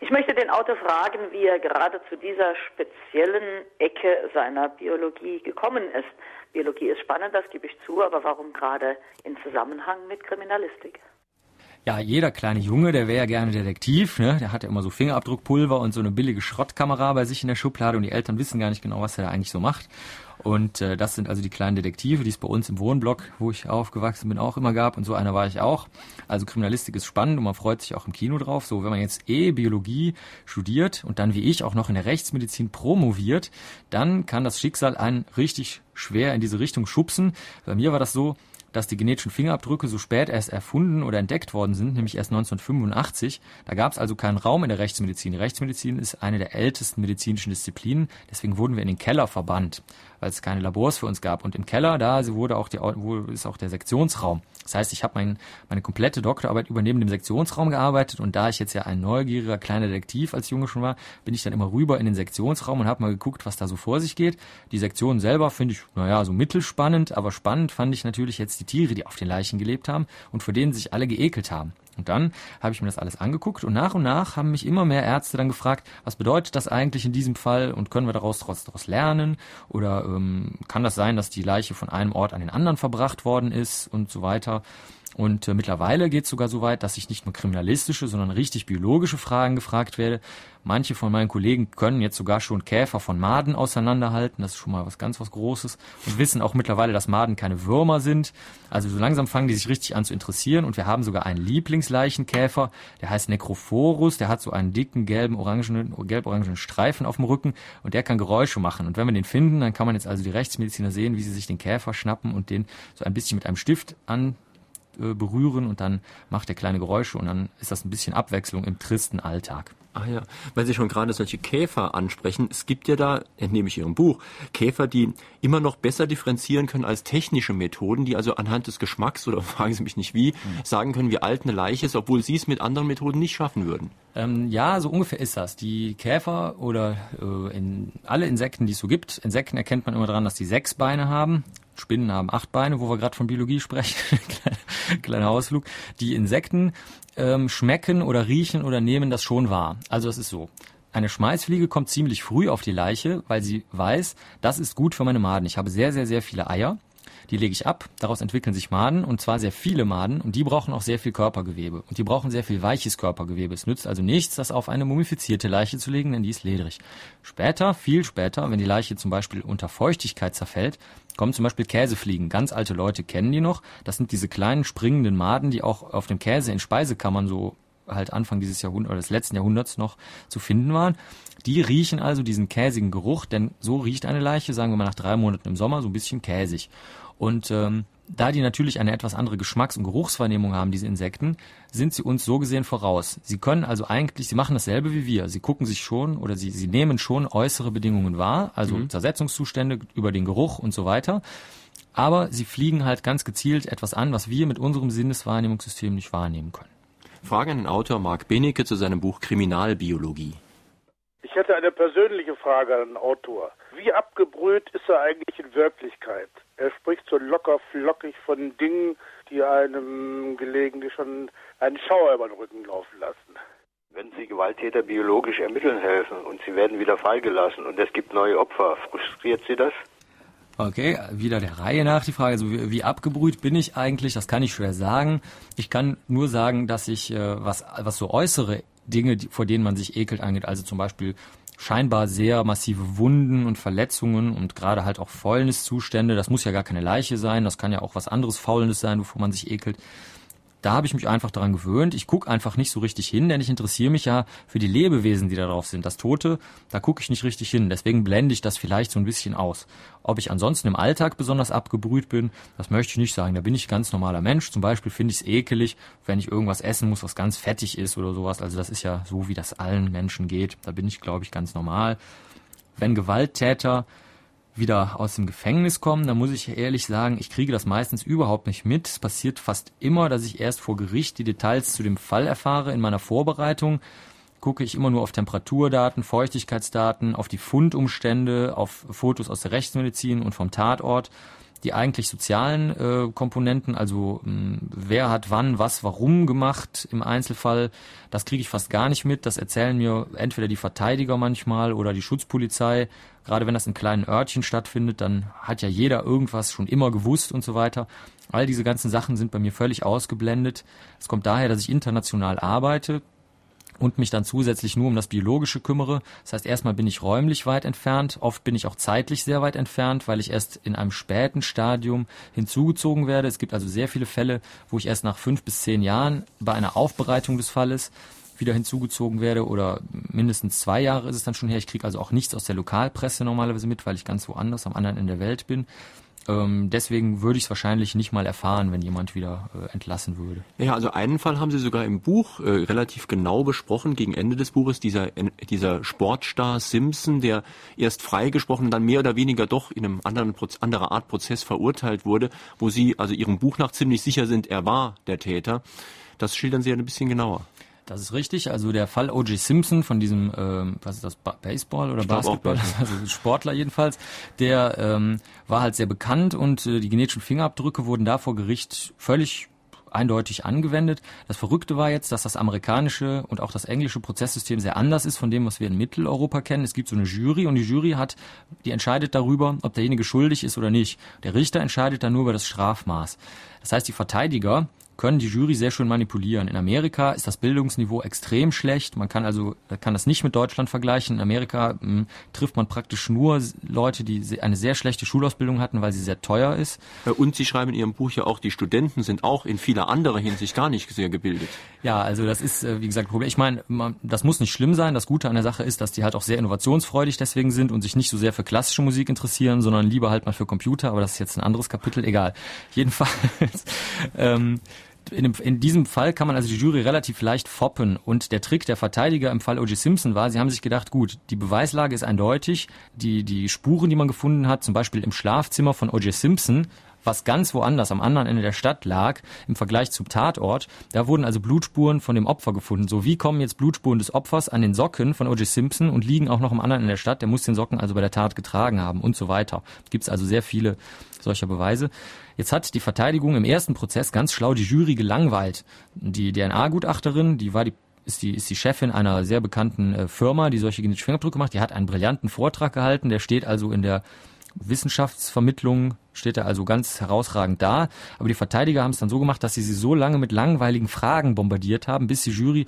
Ich möchte den Autor fragen, wie er gerade zu dieser speziellen Ecke seiner Biologie gekommen ist. Biologie ist spannend, das gebe ich zu, aber warum gerade in Zusammenhang mit Kriminalistik? Ja, jeder kleine Junge, der wäre ja gerne Detektiv, ne? Der hat ja immer so Fingerabdruckpulver und so eine billige Schrottkamera bei sich in der Schublade und die Eltern wissen gar nicht genau, was er da eigentlich so macht. Und äh, das sind also die kleinen Detektive, die es bei uns im Wohnblock, wo ich aufgewachsen bin, auch immer gab. Und so einer war ich auch. Also Kriminalistik ist spannend und man freut sich auch im Kino drauf. So, wenn man jetzt eh Biologie studiert und dann wie ich auch noch in der Rechtsmedizin promoviert, dann kann das Schicksal einen richtig schwer in diese Richtung schubsen. Bei mir war das so, dass die genetischen Fingerabdrücke so spät erst erfunden oder entdeckt worden sind, nämlich erst 1985. Da gab es also keinen Raum in der Rechtsmedizin. Die Rechtsmedizin ist eine der ältesten medizinischen Disziplinen, deswegen wurden wir in den Keller verbannt, weil es keine Labors für uns gab. Und im Keller, da wurde auch die, wo ist auch der Sektionsraum. Das heißt, ich habe mein, meine komplette Doktorarbeit über neben dem Sektionsraum gearbeitet und da ich jetzt ja ein neugieriger kleiner Detektiv als Junge schon war, bin ich dann immer rüber in den Sektionsraum und habe mal geguckt, was da so vor sich geht. Die Sektion selber finde ich, naja, so mittelspannend, aber spannend fand ich natürlich jetzt die Tiere, die auf den Leichen gelebt haben und vor denen sich alle geekelt haben. Und dann habe ich mir das alles angeguckt und nach und nach haben mich immer mehr Ärzte dann gefragt, was bedeutet das eigentlich in diesem Fall und können wir daraus, daraus lernen oder ähm, kann das sein, dass die Leiche von einem Ort an den anderen verbracht worden ist und so weiter. Und äh, mittlerweile geht es sogar so weit, dass ich nicht nur kriminalistische, sondern richtig biologische Fragen gefragt werde. Manche von meinen Kollegen können jetzt sogar schon Käfer von Maden auseinanderhalten. Das ist schon mal was ganz was Großes. Und wissen auch mittlerweile, dass Maden keine Würmer sind. Also so langsam fangen die sich richtig an zu interessieren. Und wir haben sogar einen Lieblingsleichenkäfer, der heißt Necrophorus. Der hat so einen dicken gelben, orangenen, gelb-orangenen Streifen auf dem Rücken und der kann Geräusche machen. Und wenn wir den finden, dann kann man jetzt also die Rechtsmediziner sehen, wie sie sich den Käfer schnappen und den so ein bisschen mit einem Stift an äh, berühren und dann macht er kleine Geräusche und dann ist das ein bisschen Abwechslung im tristen Alltag. Ah ja, weil Sie schon gerade solche Käfer ansprechen. Es gibt ja da, entnehme ich Ihrem Buch, Käfer, die immer noch besser differenzieren können als technische Methoden, die also anhand des Geschmacks oder [LAUGHS] fragen Sie mich nicht wie, mhm. sagen können, wie alt eine Leiche ist, obwohl Sie es mit anderen Methoden nicht schaffen würden. Ähm, ja, so ungefähr ist das. Die Käfer oder äh, in, alle Insekten, die es so gibt, Insekten erkennt man immer daran, dass die sechs Beine haben. Spinnen haben acht Beine, wo wir gerade von Biologie sprechen. [LAUGHS] Kleiner Ausflug. Die Insekten ähm, schmecken oder riechen oder nehmen das schon wahr. Also es ist so. Eine Schmeißfliege kommt ziemlich früh auf die Leiche, weil sie weiß, das ist gut für meine Maden. Ich habe sehr, sehr, sehr viele Eier die lege ich ab, daraus entwickeln sich Maden und zwar sehr viele Maden und die brauchen auch sehr viel Körpergewebe und die brauchen sehr viel weiches Körpergewebe. Es nützt also nichts, das auf eine mumifizierte Leiche zu legen, denn die ist ledrig. Später, viel später, wenn die Leiche zum Beispiel unter Feuchtigkeit zerfällt, kommen zum Beispiel Käsefliegen. Ganz alte Leute kennen die noch. Das sind diese kleinen springenden Maden, die auch auf dem Käse in Speisekammern so halt Anfang dieses Jahrhunderts oder des letzten Jahrhunderts noch zu finden waren. Die riechen also diesen käsigen Geruch, denn so riecht eine Leiche, sagen wir mal nach drei Monaten im Sommer, so ein bisschen käsig. Und ähm, da die natürlich eine etwas andere Geschmacks- und Geruchsvernehmung haben, diese Insekten, sind sie uns so gesehen voraus. Sie können also eigentlich, sie machen dasselbe wie wir. Sie gucken sich schon oder sie, sie nehmen schon äußere Bedingungen wahr, also mhm. Zersetzungszustände über den Geruch und so weiter. Aber sie fliegen halt ganz gezielt etwas an, was wir mit unserem Sinneswahrnehmungssystem nicht wahrnehmen können. Frage an den Autor Marc Benecke zu seinem Buch Kriminalbiologie. Ich hätte eine persönliche Frage an den Autor. Wie abgebrüht ist er eigentlich in Wirklichkeit? Er spricht so locker flockig von Dingen, die einem gelegentlich schon einen Schauer über den Rücken laufen lassen. Wenn Sie Gewalttäter biologisch ermitteln helfen und sie werden wieder freigelassen und es gibt neue Opfer, frustriert Sie das? Okay, wieder der Reihe nach die Frage, also wie, wie, abgebrüht bin ich eigentlich, das kann ich schwer sagen. Ich kann nur sagen, dass ich, äh, was, was so äußere Dinge, die, vor denen man sich ekelt, angeht, also zum Beispiel scheinbar sehr massive Wunden und Verletzungen und gerade halt auch Fäulniszustände, das muss ja gar keine Leiche sein, das kann ja auch was anderes Faulendes sein, wovor man sich ekelt da habe ich mich einfach daran gewöhnt. Ich gucke einfach nicht so richtig hin, denn ich interessiere mich ja für die Lebewesen, die da drauf sind. Das Tote, da gucke ich nicht richtig hin. Deswegen blende ich das vielleicht so ein bisschen aus. Ob ich ansonsten im Alltag besonders abgebrüht bin, das möchte ich nicht sagen. Da bin ich ganz normaler Mensch. Zum Beispiel finde ich es ekelig, wenn ich irgendwas essen muss, was ganz fettig ist oder sowas. Also das ist ja so, wie das allen Menschen geht. Da bin ich, glaube ich, ganz normal. Wenn Gewalttäter wieder aus dem Gefängnis kommen, dann muss ich ehrlich sagen, ich kriege das meistens überhaupt nicht mit. Es passiert fast immer, dass ich erst vor Gericht die Details zu dem Fall erfahre. In meiner Vorbereitung gucke ich immer nur auf Temperaturdaten, Feuchtigkeitsdaten, auf die Fundumstände, auf Fotos aus der Rechtsmedizin und vom Tatort die eigentlich sozialen äh, Komponenten, also mh, hm, wer hat wann, was, warum gemacht im Einzelfall, das kriege ich fast gar nicht mit. Das erzählen mir entweder die Verteidiger manchmal oder die Schutzpolizei. Gerade wenn das in kleinen Örtchen stattfindet, dann hat ja jeder irgendwas schon immer gewusst und so weiter. All diese ganzen Sachen sind bei mir völlig ausgeblendet. Es kommt daher, dass ich international arbeite, und mich dann zusätzlich nur um das Biologische kümmere. Das heißt, erstmal bin ich räumlich weit entfernt, oft bin ich auch zeitlich sehr weit entfernt, weil ich erst in einem späten Stadium hinzugezogen werde. Es gibt also sehr viele Fälle, wo ich erst nach fünf bis zehn Jahren bei einer Aufbereitung des Falles wieder hinzugezogen werde oder mindestens zwei Jahre ist es dann schon her. Ich kriege also auch nichts aus der Lokalpresse normalerweise mit, weil ich ganz woanders am anderen Ende der Welt bin. Ähm, deswegen würde ich es wahrscheinlich nicht mal erfahren, wenn jemand wieder äh, entlassen würde. Ja, also einen Fall haben Sie sogar im Buch äh, relativ genau besprochen, gegen Ende des Buches, dieser, dieser Sportstar Simpson, der erst freigesprochen dann mehr oder weniger doch in einem anderen anderer Art Prozess verurteilt wurde, wo Sie also Ihrem Buch nach ziemlich sicher sind, er war der Täter. Das schildern Sie ja ein bisschen genauer. Das ist richtig. Also der Fall O.J. Simpson von diesem, ähm, was ist das, ba Baseball oder Basketball, [LAUGHS] also Sportler jedenfalls, der ähm, war halt sehr bekannt und äh, die genetischen Fingerabdrücke wurden da vor Gericht völlig eindeutig angewendet. Das Verrückte war jetzt, dass das amerikanische und auch das englische Prozesssystem sehr anders ist von dem, was wir in Mitteleuropa kennen. Es gibt so eine Jury und die Jury hat, die entscheidet darüber, ob derjenige schuldig ist oder nicht. Der Richter entscheidet dann nur über das Strafmaß. Das heißt, die Verteidiger können die Jury sehr schön manipulieren. In Amerika ist das Bildungsniveau extrem schlecht. Man kann also kann das nicht mit Deutschland vergleichen. In Amerika mh, hm, trifft man praktisch nur Leute, die eine sehr schlechte Schulausbildung hatten, weil sie sehr teuer ist. Und Sie schreiben in Ihrem Buch ja auch, die Studenten sind auch in vieler anderer Hinsicht gar nicht sehr gebildet. Ja, also das ist äh, wie gesagt Problem. Ich meine, das muss nicht schlimm sein. Das Gute an der Sache ist, dass die halt auch sehr innovationsfreudig deswegen sind und sich nicht so sehr für klassische Musik interessieren, sondern lieber halt mal für Computer. Aber das ist jetzt ein anderes Kapitel. Egal. Jedenfalls. [LAUGHS] ähm, in, dem, in diesem Fall kann man also die Jury relativ leicht foppen. Und der Trick der Verteidiger im Fall O.J. Simpson war, sie haben sich gedacht, gut, die Beweislage ist eindeutig. Die, die Spuren, die man gefunden hat, zum Beispiel im Schlafzimmer von O.J. Simpson, was ganz woanders am anderen Ende der Stadt lag, im Vergleich zum Tatort. Da wurden also Blutspuren von dem Opfer gefunden. So, wie kommen jetzt Blutspuren des Opfers an den Socken von O.J. Simpson und liegen auch noch am anderen Ende der Stadt? Der muss den Socken also bei der Tat getragen haben und so weiter. Gibt es also sehr viele solcher Beweise. Jetzt hat die Verteidigung im ersten Prozess ganz schlau die Jury gelangweilt. Die DNA-Gutachterin, die war die ist die, ist die Chefin einer sehr bekannten äh, Firma, die solche genetischen Fingerabdrücke macht. Die hat einen brillanten Vortrag gehalten. Der steht also in der Wissenschaftsvermittlung, steht er also ganz herausragend da. Aber die Verteidiger haben es dann so gemacht, dass sie sie so lange mit langweiligen Fragen bombardiert haben, bis die Jury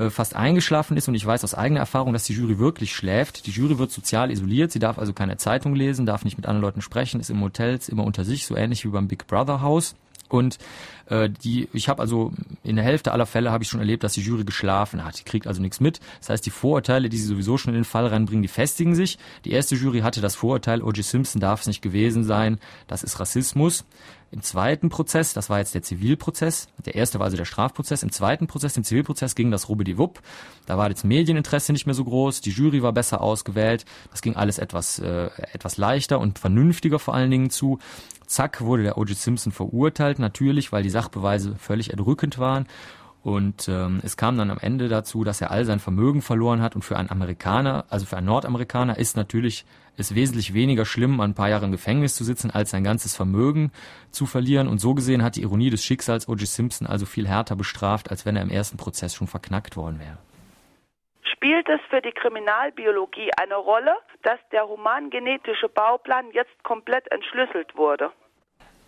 äh, fast eingeschlafen ist und ich weiß aus eigener Erfahrung, dass die Jury wirklich schläft. Die Jury wird sozial isoliert, sie darf also keine Zeitung lesen, darf nicht mit anderen Leuten sprechen, ist im Hotels immer unter sich, so ähnlich wie beim Big Brother Haus. Und äh, die, ich habe also in der Hälfte aller Fälle habe ich schon erlebt, dass die Jury geschlafen hat. Die kriegt also nichts mit. Das heißt, die Vorurteile, die sie sowieso schon in den Fall reinbringen, die festigen sich. Die erste Jury hatte das Vorurteil, O.J. Simpson darf es nicht gewesen sein. Das ist Rassismus. Im zweiten Prozess, das war jetzt der Zivilprozess, der erste war also der Strafprozess, im zweiten Prozess, im Zivilprozess ging das Rubbidi-Wupp. Da war das Medieninteresse nicht mehr so groß, die Jury war besser ausgewählt, das ging alles etwas, äh, etwas leichter und vernünftiger vor allen Dingen zu. Zack wurde der O.J. Simpson verurteilt, natürlich, weil die Sachbeweise völlig erdrückend waren. Und ähm, es kam dann am Ende dazu, dass er all sein Vermögen verloren hat. Und für einen Amerikaner, also für einen Nordamerikaner, ist natürlich es wesentlich weniger schlimm, ein paar Jahre im Gefängnis zu sitzen, als sein ganzes Vermögen zu verlieren. Und so gesehen hat die Ironie des Schicksals O.J. Simpson also viel härter bestraft, als wenn er im ersten Prozess schon verknackt worden wäre. Spielt es für die Kriminalbiologie eine Rolle, dass der humangenetische Bauplan jetzt komplett entschlüsselt wurde?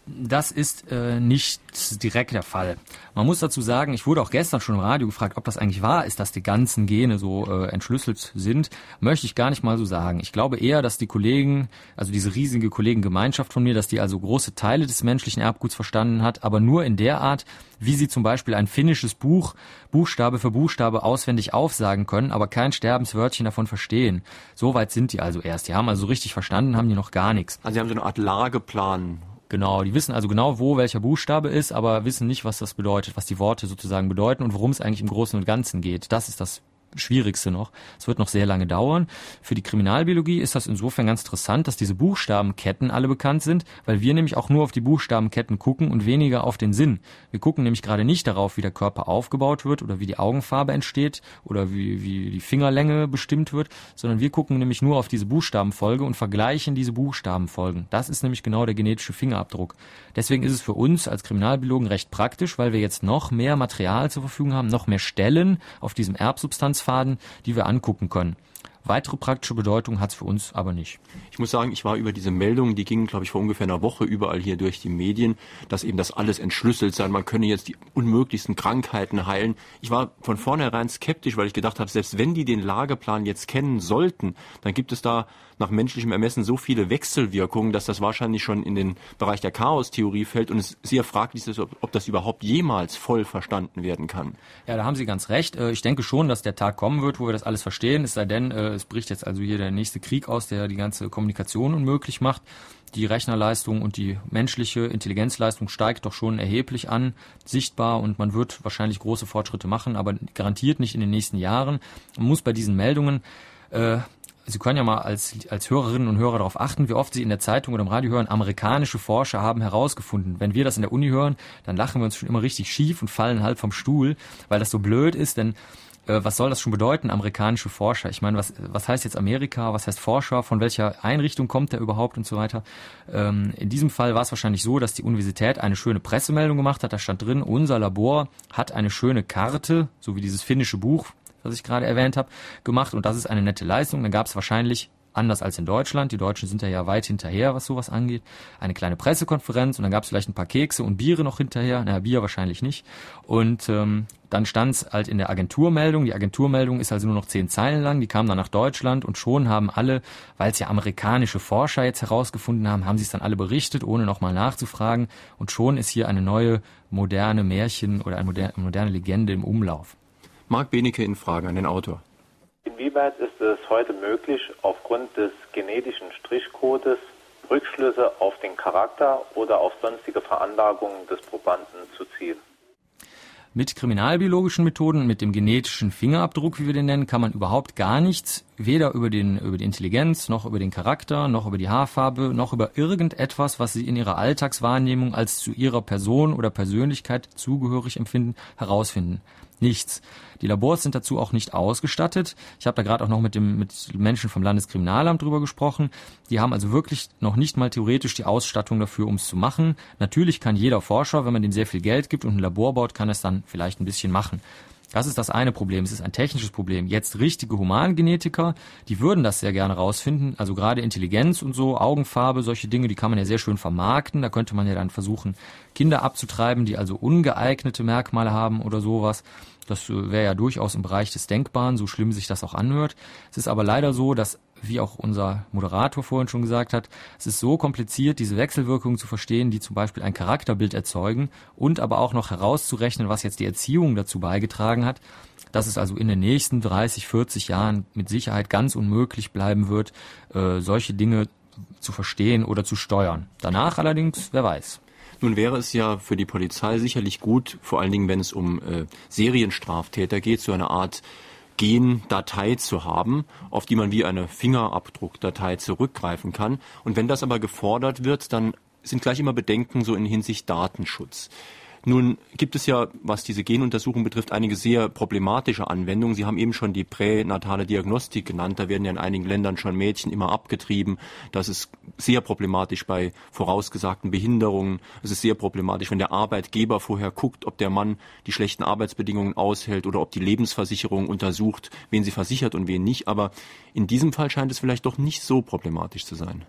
Das ist äh, nicht direkt der Fall. Man muss dazu sagen, ich wurde auch gestern schon im Radio gefragt, ob das eigentlich wahr ist, dass die ganzen Gene so äh, entschlüsselt sind. Möchte ich gar nicht mal so sagen. Ich glaube eher, dass die Kollegen, also diese riesige Kollegengemeinschaft von mir, dass die also große Teile des menschlichen Erbguts verstanden hat, aber nur in der Art, wie sie zum Beispiel ein finnisches Buch Buchstabe für Buchstabe auswendig aufsagen können, aber kein Sterbenswörtchen davon verstehen. So weit sind die also erst. Die haben also richtig verstanden, haben die noch gar nichts. Also sie haben so eine Art Lageplan Genau, die wissen also genau, wo welcher Buchstabe ist, aber wissen nicht, was das bedeutet, was die Worte sozusagen bedeuten und worum es eigentlich im Großen und Ganzen geht. Das ist das Schwierigste noch. Es wird noch sehr lange dauern. Für die Kriminalbiologie ist das insofern ganz interessant, dass diese Buchstabenketten alle bekannt sind, weil wir nämlich auch nur auf die Buchstabenketten gucken und weniger auf den Sinn. Wir gucken nämlich gerade nicht darauf, wie der Körper aufgebaut wird oder wie die Augenfarbe entsteht oder wie, wie die Fingerlänge bestimmt wird, sondern wir gucken nämlich nur auf diese Buchstabenfolge und vergleichen diese Buchstabenfolgen. Das ist nämlich genau der genetische Fingerabdruck. Deswegen ist es für uns als Kriminalbiologen recht praktisch, weil wir jetzt noch mehr Material zur Verfügung haben, noch mehr Stellen auf diesem Erbsubstanz Leitfaden, die wir angucken können. Weitere praktische Bedeutung hat es für uns aber nicht. Ich muss sagen, ich war über diese Meldungen, die gingen, glaube ich, vor ungefähr einer Woche überall hier durch die Medien, dass eben das alles entschlüsselt sei. Man könne jetzt die unmöglichsten Krankheiten heilen. Ich war von vornherein skeptisch, weil ich gedacht habe, selbst wenn die den Lageplan jetzt kennen sollten, dann gibt es da nach menschlichem Ermessen so viele Wechselwirkungen, dass das wahrscheinlich schon in den Bereich der Chaostheorie fällt und es sehr fraglich ist, ob das überhaupt jemals voll verstanden werden kann. Ja, da haben Sie ganz recht. Äh, ich denke schon, dass der Tag kommen wird, wo wir das alles verstehen, es sei denn, äh, es bricht jetzt also hier der nächste Krieg aus, der die ganze Kommunikation unmöglich macht. Die Rechnerleistung und die menschliche Intelligenzleistung steigt doch schon erheblich an, sichtbar und man wird wahrscheinlich große Fortschritte machen, aber garantiert nicht in den nächsten Jahren. Man muss bei diesen Meldungen äh, Sie können ja mal als, als Hörerinnen und Hörer darauf achten, wie oft Sie in der Zeitung oder im Radio hören, amerikanische Forscher haben herausgefunden. Wenn wir das in der Uni hören, dann lachen wir uns schon immer richtig schief und fallen halb vom Stuhl, weil das so blöd ist, denn äh, was soll das schon bedeuten, amerikanische Forscher? Ich meine, was, was heißt jetzt Amerika, was heißt Forscher, von welcher Einrichtung kommt der überhaupt und so weiter? Ähm, in diesem Fall war es wahrscheinlich so, dass die Universität eine schöne Pressemeldung gemacht hat, da stand drin, unser Labor hat eine schöne Karte, so wie dieses finnische Buch, das ich gerade erwähnt habe, gemacht und das ist eine nette Leistung. Dann gab es wahrscheinlich anders als in Deutschland. Die Deutschen sind ja, ja weit hinterher, was sowas angeht. Eine kleine Pressekonferenz und dann gab es vielleicht ein paar Kekse und Biere noch hinterher. Naja, Bier wahrscheinlich nicht. Und ähm, dann stand es halt in der Agenturmeldung. Die Agenturmeldung ist also nur noch zehn Zeilen lang. Die kam dann nach Deutschland und schon haben alle, weil es ja amerikanische Forscher jetzt herausgefunden haben, haben sie es dann alle berichtet, ohne nochmal nachzufragen. Und schon ist hier eine neue moderne Märchen oder eine moderne, moderne Legende im Umlauf. Marc Benecke in Fragen an den Autor. Inwieweit ist es heute möglich, aufgrund des genetischen Strichcodes Rückschlüsse auf den Charakter oder auf sonstige Veranlagungen des Probanden zu ziehen? Mit kriminalbiologischen Methoden, mit dem genetischen Fingerabdruck, wie wir den nennen, kann man überhaupt gar nichts, weder über, den, über die Intelligenz, noch über den Charakter, noch über die Haarfarbe, noch über irgendetwas, was Sie in Ihrer Alltagswahrnehmung als zu Ihrer Person oder Persönlichkeit zugehörig empfinden, herausfinden nichts. Die Labors sind dazu auch nicht ausgestattet. Ich habe da gerade auch noch mit dem mit Menschen vom Landeskriminalamt drüber gesprochen. Die haben also wirklich noch nicht mal theoretisch die Ausstattung dafür, um es zu machen. Natürlich kann jeder Forscher, wenn man dem sehr viel Geld gibt und ein Labor baut, kann es dann vielleicht ein bisschen machen. Das ist das eine Problem. Es ist ein technisches Problem. Jetzt richtige Humangenetiker, die würden das sehr gerne rausfinden. Also gerade Intelligenz und so, Augenfarbe, solche Dinge, die kann man ja sehr schön vermarkten. Da könnte man ja dann versuchen, Kinder abzutreiben, die also ungeeignete Merkmale haben oder sowas. Das äh, wäre ja durchaus im Bereich des Denkbaren, so schlimm sich das auch anhört. Es ist aber leider so, dass, wie auch unser Moderator vorhin schon gesagt hat, es ist so kompliziert, diese Wechselwirkungen zu verstehen, die zum Beispiel ein Charakterbild erzeugen und aber auch noch herauszurechnen, was jetzt die Erziehung dazu beigetragen hat, dass es also in den nächsten 30, 40 Jahren mit Sicherheit ganz unmöglich bleiben wird, äh, solche Dinge zu verstehen oder zu steuern. Danach allerdings, wer weiß. Nun wäre es ja für die Polizei sicherlich gut, vor allen Dingen wenn es um äh, Serienstraftäter geht, so eine Art Gendatei zu haben, auf die man wie eine Fingerabdruckdatei zurückgreifen kann. Und wenn das aber gefordert wird, dann sind gleich immer Bedenken so in Hinsicht Datenschutz. Nun gibt es ja, was diese Genuntersuchung betrifft, einige sehr problematische Anwendungen. Sie haben eben schon die pränatale Diagnostik genannt. Da werden ja in einigen Ländern schon Mädchen immer abgetrieben. Das ist sehr problematisch bei vorausgesagten Behinderungen. Es ist sehr problematisch, wenn der Arbeitgeber vorher guckt, ob der Mann die schlechten Arbeitsbedingungen aushält oder ob die Lebensversicherung untersucht, wen sie versichert und wen nicht. Aber in diesem Fall scheint es vielleicht doch nicht so problematisch zu sein.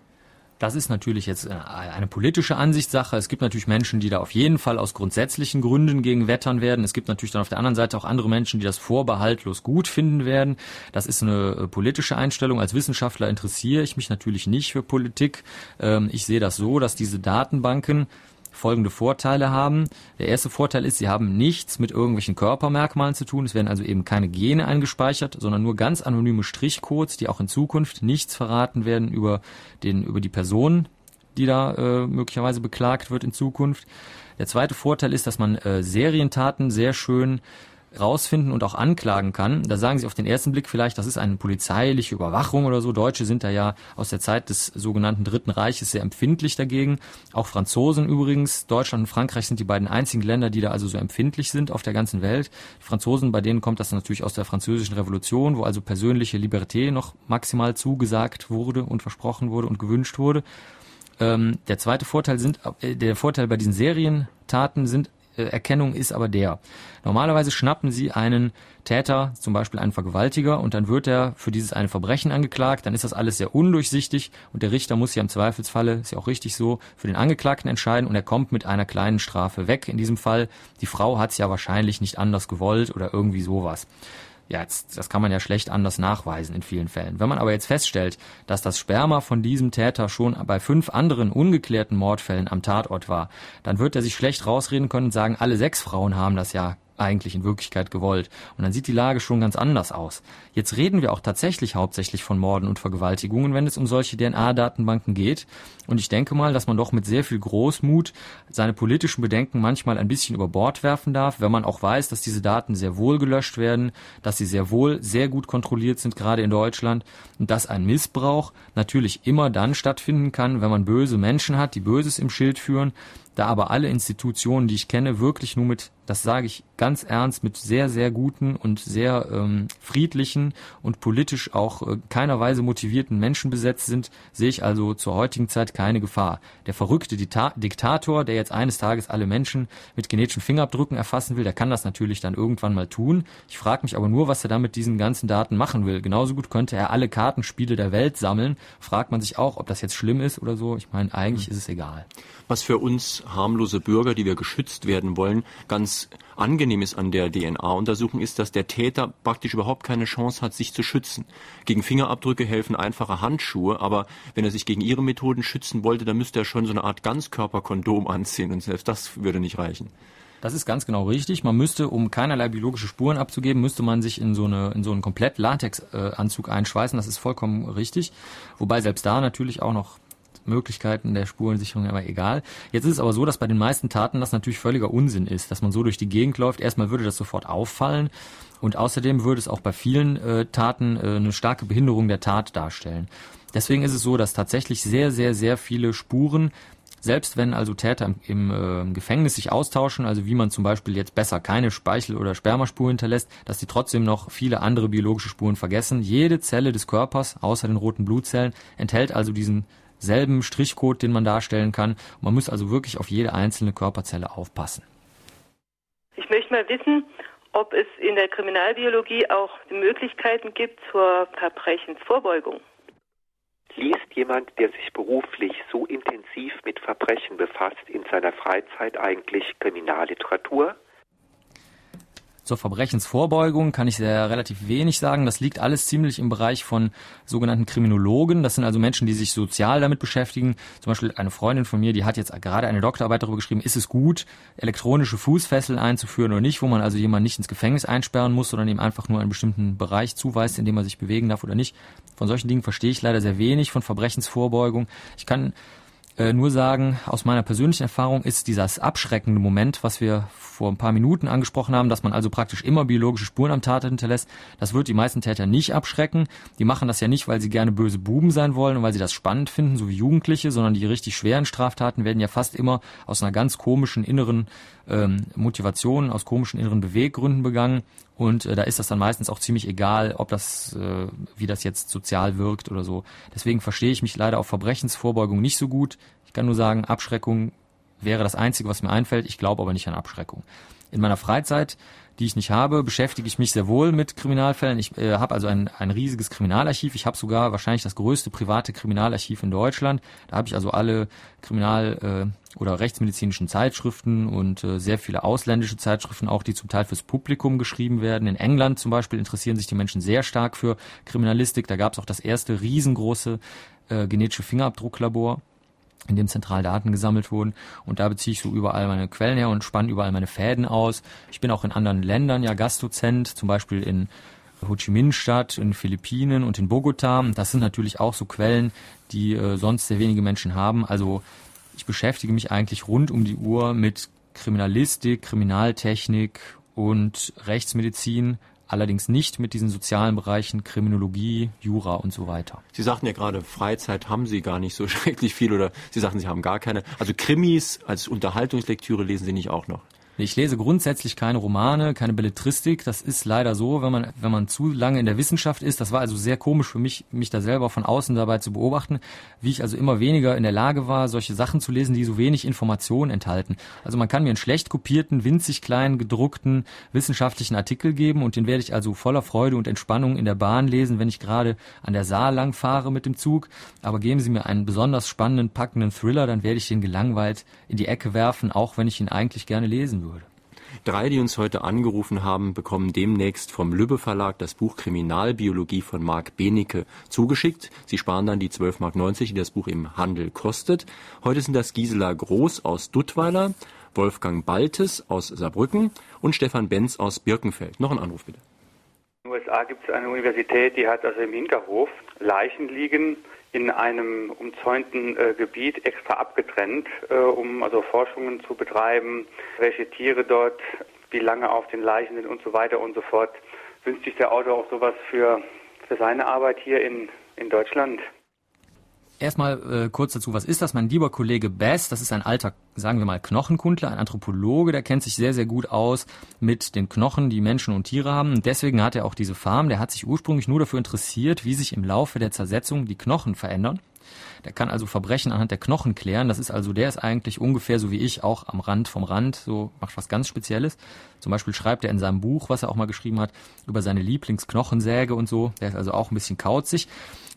Das ist natürlich jetzt äh, eine politische Ansichtssache. Es gibt natürlich Menschen, die da auf jeden Fall aus grundsätzlichen Gründen gegen wettern werden. Es gibt natürlich dann auf der anderen Seite auch andere Menschen, die das vorbehaltlos gut finden werden. Das ist eine äh, politische Einstellung. Als Wissenschaftler interessiere ich mich natürlich nicht für Politik. Ähm, ich sehe das so, dass diese Datenbanken folgende Vorteile haben. Der erste Vorteil ist, sie haben nichts mit irgendwelchen Körpermerkmalen zu tun. Es werden also eben keine Gene eingespeichert, sondern nur ganz anonyme Strichcodes, die auch in Zukunft nichts verraten werden über den, über die Person, die da äh, möglicherweise beklagt wird in Zukunft. Der zweite Vorteil ist, dass man äh, Serientaten sehr schön rausfinden und auch anklagen kann. Da sagen Sie auf den ersten Blick vielleicht, das ist eine polizeiliche Überwachung oder so. Deutsche sind da ja aus der Zeit des sogenannten Dritten Reiches sehr empfindlich dagegen. Auch Franzosen übrigens. Deutschland und Frankreich sind die beiden einzigen Länder, die da also so empfindlich sind auf der ganzen Welt. Die Franzosen, bei denen kommt das natürlich aus der französischen Revolution, wo also persönliche Liberté noch maximal zugesagt wurde und versprochen wurde und gewünscht wurde. Ähm, der zweite Vorteil sind, äh, der Vorteil bei diesen Serientaten sind Erkennung ist aber der. Normalerweise schnappen sie einen Täter, zum Beispiel einen Vergewaltiger, und dann wird er für dieses eine Verbrechen angeklagt. Dann ist das alles sehr undurchsichtig und der Richter muss ja im Zweifelsfalle, ist ja auch richtig so, für den Angeklagten entscheiden und er kommt mit einer kleinen Strafe weg. In diesem Fall, die Frau hat es ja wahrscheinlich nicht anders gewollt oder irgendwie sowas. Ja, jetzt, das kann man ja schlecht anders nachweisen in vielen Fällen. Wenn man aber jetzt feststellt, dass das Sperma von diesem Täter schon bei fünf anderen ungeklärten Mordfällen am Tatort war, dann wird er sich schlecht rausreden können und sagen, alle sechs Frauen haben das ja eigentlich in Wirklichkeit gewollt. Und dann sieht die Lage schon ganz anders aus. Jetzt reden wir auch tatsächlich hauptsächlich von Morden und Vergewaltigungen, wenn es um solche DNA-Datenbanken geht. Und ich denke mal, dass man doch mit sehr viel Großmut seine politischen Bedenken manchmal ein bisschen über Bord werfen darf, wenn man auch weiß, dass diese Daten sehr wohl gelöscht werden, dass sie sehr wohl sehr gut kontrolliert sind, gerade in Deutschland, und dass ein Missbrauch natürlich immer dann stattfinden kann, wenn man böse Menschen hat, die Böses im Schild führen, da aber alle Institutionen, die ich kenne, wirklich nur mit, das sage ich ganz ernst, mit sehr, sehr guten und sehr ähm, friedlichen und politisch auch äh, keiner Weise motivierten Menschen besetzt sind, sehe ich also zur heutigen Zeit keine Gefahr. Der verrückte Dita Diktator, der jetzt eines Tages alle Menschen mit genetischen Fingerabdrücken erfassen will, der kann das natürlich dann irgendwann mal tun. Ich frage mich aber nur, was er da mit diesen ganzen Daten machen will. Genauso gut könnte er alle Kartenspiele der Welt sammeln. Fragt man sich auch, ob das jetzt schlimm ist oder so. Ich meine, eigentlich mhm. ist es egal was für uns harmlose Bürger, die wir geschützt werden wollen, ganz angenehm ist an der DNA-Untersuchung, ist, dass der Täter praktisch überhaupt keine Chance hat, sich zu schützen. Gegen Fingerabdrücke helfen einfache Handschuhe, aber wenn er sich gegen ihre Methoden schützen wollte, dann müsste er schon so eine Art Ganzkörperkondom anziehen und selbst das würde nicht reichen. Das ist ganz genau richtig. Man müsste, um keinerlei biologische Spuren abzugeben, müsste man sich in so, eine, in so einen komplett Latex-Anzug einschweißen. Das ist vollkommen richtig. Wobei selbst da natürlich auch noch Möglichkeiten der Spurensicherung, aber egal. Jetzt ist es aber so, dass bei den meisten Taten das natürlich völliger Unsinn ist, dass man so durch die Gegend läuft. Erstmal würde das sofort auffallen und außerdem würde es auch bei vielen äh, Taten äh, eine starke Behinderung der Tat darstellen. Deswegen ist es so, dass tatsächlich sehr, sehr, sehr viele Spuren selbst wenn also Täter im, im äh, Gefängnis sich austauschen, also wie man zum Beispiel jetzt besser keine Speichel- oder Spermaspur hinterlässt, dass sie trotzdem noch viele andere biologische Spuren vergessen. Jede Zelle des Körpers, außer den roten Blutzellen, enthält also diesen selben Strichcode, den man darstellen kann. Man muss also wirklich auf jede einzelne Körperzelle aufpassen. Ich möchte mal wissen, ob es in der Kriminalbiologie auch Möglichkeiten gibt zur Verbrechensvorbeugung. Liest jemand, der sich beruflich so intensiv mit Verbrechen befasst, in seiner Freizeit eigentlich Kriminalliteratur? Zur Verbrechensvorbeugung kann ich sehr relativ wenig sagen. Das liegt alles ziemlich im Bereich von sogenannten Kriminologen. Das sind also Menschen, die sich sozial damit beschäftigen. Zum Beispiel eine Freundin von mir, die hat jetzt gerade eine Doktorarbeit darüber geschrieben, ist es gut, elektronische Fußfesseln einzuführen oder nicht, wo man also jemanden nicht ins Gefängnis einsperren muss, sondern ihm einfach nur einen bestimmten Bereich zuweist, in dem er sich bewegen darf oder nicht. Von solchen Dingen verstehe ich leider sehr wenig von Verbrechensvorbeugung. Ich kann äh, nur sagen, aus meiner persönlichen Erfahrung ist dieses abschreckende Moment, was wir vor ein paar Minuten angesprochen haben, dass man also praktisch immer biologische Spuren am Tatort hinterlässt, das wird die meisten Täter nicht abschrecken. Die machen das ja nicht, weil sie gerne böse Buben sein wollen und weil sie das spannend finden, so wie Jugendliche, sondern die richtig schweren Straftaten werden ja fast immer aus einer ganz komischen inneren ähm, Motivation, aus komischen inneren Beweggründen begangen. Und äh, da ist das dann meistens auch ziemlich egal, ob das, äh, wie das jetzt sozial wirkt oder so. Deswegen verstehe ich mich leider auf Verbrechensvorbeugung nicht so gut. Ich kann nur sagen, Abschreckung wäre das Einzige, was mir einfällt. Ich glaube aber nicht an Abschreckung. In meiner Freizeit, die ich nicht habe, beschäftige ich mich sehr wohl mit Kriminalfällen. Ich äh, habe also ein, ein riesiges Kriminalarchiv. Ich habe sogar wahrscheinlich das größte private Kriminalarchiv in Deutschland. Da habe ich also alle Kriminal- äh, oder rechtsmedizinischen Zeitschriften und äh, sehr viele ausländische Zeitschriften, auch die zum Teil fürs Publikum geschrieben werden. In England zum Beispiel interessieren sich die Menschen sehr stark für Kriminalistik. Da gab es auch das erste riesengroße äh, genetische Fingerabdrucklabor in dem zentral Daten gesammelt wurden. Und da beziehe ich so überall meine Quellen her und spanne überall meine Fäden aus. Ich bin auch in anderen Ländern ja Gastdozent, zum Beispiel in Ho Chi Minh Stadt, in Philippinen und in Bogota. Das sind natürlich auch so Quellen, die äh, sonst sehr wenige Menschen haben. Also ich beschäftige mich eigentlich rund um die Uhr mit Kriminalistik, Kriminaltechnik und Rechtsmedizin, allerdings nicht mit diesen sozialen Bereichen Kriminologie, Jura und so weiter. Sie sagten ja gerade, Freizeit haben Sie gar nicht so [LAUGHS] schrecklich viel oder Sie sagten, Sie haben gar keine. Also Krimis als Unterhaltungslektüre lesen Sie nicht auch noch? Ich lese grundsätzlich keine Romane, keine Belletristik. Das ist leider so, wenn man, wenn man zu lange in der Wissenschaft ist. Das war also sehr komisch für mich, mich da selber von außen dabei zu beobachten, wie ich also immer weniger in der Lage war, solche Sachen zu lesen, die so wenig Informationen enthalten. Also man kann mir einen schlecht kopierten, winzig kleinen, gedruckten wissenschaftlichen Artikel geben und den werde ich also voller Freude und Entspannung in der Bahn lesen, wenn ich gerade an der Saar lang fahre mit dem Zug. Aber geben Sie mir einen besonders spannenden, packenden Thriller, dann werde ich den gelangweilt in die Ecke werfen, auch wenn ich ihn eigentlich gerne lesen würde. Drei, die uns heute angerufen haben, bekommen demnächst vom Lübbe Verlag das Buch Kriminalbiologie von Marc Benecke zugeschickt. Sie sparen dann die 12,90 Mark, die das Buch im Handel kostet. Heute sind das Gisela Groß aus Duttweiler, Wolfgang Baltes aus Saarbrücken und Stefan Benz aus Birkenfeld. Noch ein Anruf bitte. In den USA gibt es eine Universität, die hat also im Hinterhof Leichen liegen, in einem umzäunten äh, Gebiet extra abgetrennt, äh, um also Forschungen zu betreiben, welche Tiere dort, wie lange auf den Leichen sind und so weiter und so fort. Wünscht sich der Autor auch sowas für, für seine Arbeit hier in, in Deutschland? Erstmal äh, kurz dazu, was ist das? Mein lieber Kollege Bass, das ist ein alter, sagen wir mal, Knochenkundler, ein Anthropologe, der kennt sich sehr, sehr gut aus mit den Knochen, die Menschen und Tiere haben. Und deswegen hat er auch diese Farm. Der hat sich ursprünglich nur dafür interessiert, wie sich im Laufe der Zersetzung die Knochen verändern. Der kann also Verbrechen anhand der Knochen klären. Das ist also, der ist eigentlich ungefähr so wie ich, auch am Rand vom Rand, so macht was ganz Spezielles. Zum Beispiel schreibt er in seinem Buch, was er auch mal geschrieben hat, über seine Lieblingsknochensäge und so. Der ist also auch ein bisschen kauzig.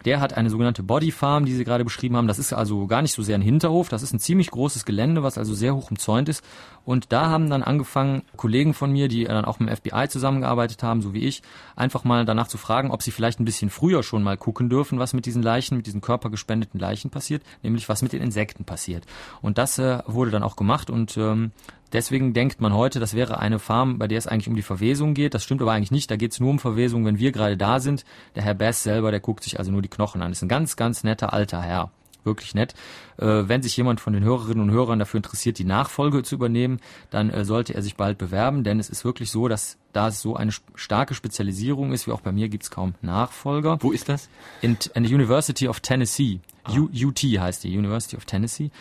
Der hat eine sogenannte Body Farm, die Sie gerade beschrieben haben. Das ist also gar nicht so sehr ein Hinterhof. Das ist ein ziemlich großes Gelände, was also sehr hoch umzäunt ist. Und da haben dann angefangen Kollegen von mir, die dann auch mit dem FBI zusammengearbeitet haben, so wie ich, einfach mal danach zu fragen, ob sie vielleicht ein bisschen früher schon mal gucken dürfen, was mit diesen Leichen, mit diesen körpergespendeten Leichen passiert, nämlich was mit den Insekten passiert. Und das äh, wurde dann auch gemacht und ähm, Deswegen denkt man heute, das wäre eine Farm, bei der es eigentlich um die Verwesung geht. Das stimmt aber eigentlich nicht. Da geht es nur um Verwesung, wenn wir gerade da sind. Der Herr Bass selber, der guckt sich also nur die Knochen an. Ist ein ganz, ganz netter alter Herr. Wirklich nett. Äh, wenn sich jemand von den Hörerinnen und Hörern dafür interessiert, die Nachfolge zu übernehmen, dann äh, sollte er sich bald bewerben, denn es ist wirklich so, dass da es so eine starke Spezialisierung ist, wie auch bei mir, gibt es kaum Nachfolger. Wo ist das? In, in der University of Tennessee. Ah. UT heißt die, University of Tennessee.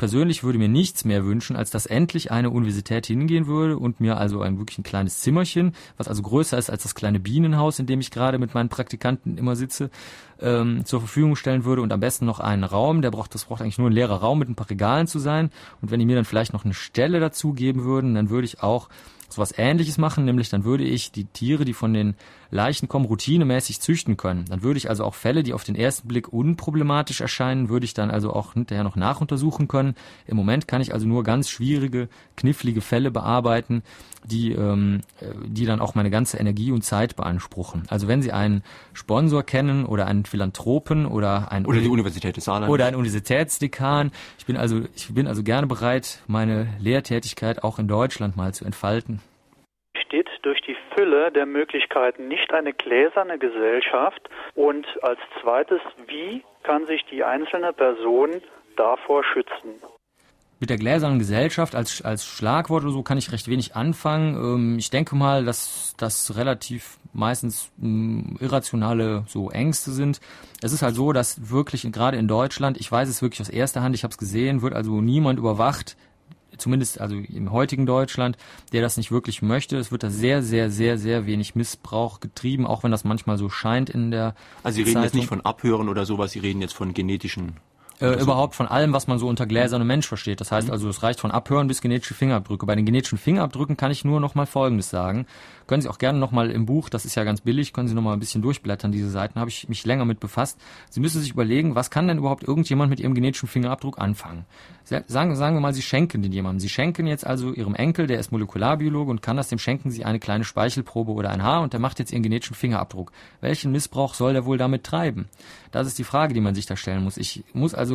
Ich persönlich würde mir nichts mehr wünschen, als dass endlich eine Universität hingehen würde und mir also ein wirklich ein kleines Zimmerchen, was also größer ist als das kleine Bienenhaus, in dem ich gerade mit meinen Praktikanten immer sitze, ähm, zur Verfügung stellen würde und am besten noch einen Raum, der braucht, das braucht eigentlich nur ein leerer Raum mit ein paar Regalen zu sein. Und wenn die mir dann vielleicht noch eine Stelle dazu geben würden, dann würde ich auch sowas ähnliches machen, nämlich dann würde ich die Tiere, die von den Leichen kommen, routinemäßig züchten können. Dann würde ich also auch Fälle, die auf den ersten Blick unproblematisch erscheinen, würde ich dann also auch hinterher noch nachuntersuchen können. Im Moment kann ich also nur ganz schwierige, knifflige Fälle bearbeiten, die, ähm, die dann auch meine ganze Energie und Zeit beanspruchen. Also wenn Sie einen Sponsor kennen oder einen Philanthropen oder ein oder die Universität des Saarland oder einen Universitätsdekan, ich bin also ich bin also gerne bereit, meine Lehrtätigkeit auch in Deutschland mal zu entfalten durch die Fülle der Möglichkeiten nicht eine gläserne Gesellschaft und als zweites, wie kann sich die einzelne Person davor schützen? Mit der gläsernen Gesellschaft als, als Schlagwort oder so kann ich recht wenig anfangen. Ähm, ich denke mal, dass das relativ meistens mh, irrationale so Ängste sind. Es ist halt so, dass wirklich gerade in Deutschland, ich weiß es wirklich aus erster Hand, ich habe es gesehen, wird also niemand überwacht, zumindest also im heutigen Deutschland, der das nicht wirklich möchte. Es wird da sehr, sehr, sehr, sehr wenig Missbrauch getrieben, auch wenn das manchmal so scheint in der. Also Sie reden Zeitung. jetzt nicht von Abhören oder sowas, Sie reden jetzt von genetischen äh, überhaupt von allem, was man so unter gläsernem Mensch versteht. Das heißt mhm. also, es reicht von Abhören bis genetische Fingerabdrücke. Bei den genetischen Fingerabdrücken kann ich nur noch mal Folgendes sagen. Können Sie auch gerne noch mal im Buch, das ist ja ganz billig, können Sie noch mal ein bisschen durchblättern, diese Seiten, habe ich mich länger mit befasst. Sie müssen sich überlegen, was kann denn überhaupt irgendjemand mit Ihrem genetischen Fingerabdruck anfangen? Sagen, sagen wir mal, Sie schenken den jemandem. Sie schenken jetzt also Ihrem Enkel, der ist Molekularbiologe und kann das, dem schenken Sie eine kleine Speichelprobe oder ein Haar und der macht jetzt Ihren genetischen Fingerabdruck. Welchen Missbrauch soll der wohl damit treiben? Das ist die Frage, die man sich da stellen muss. Ich muss also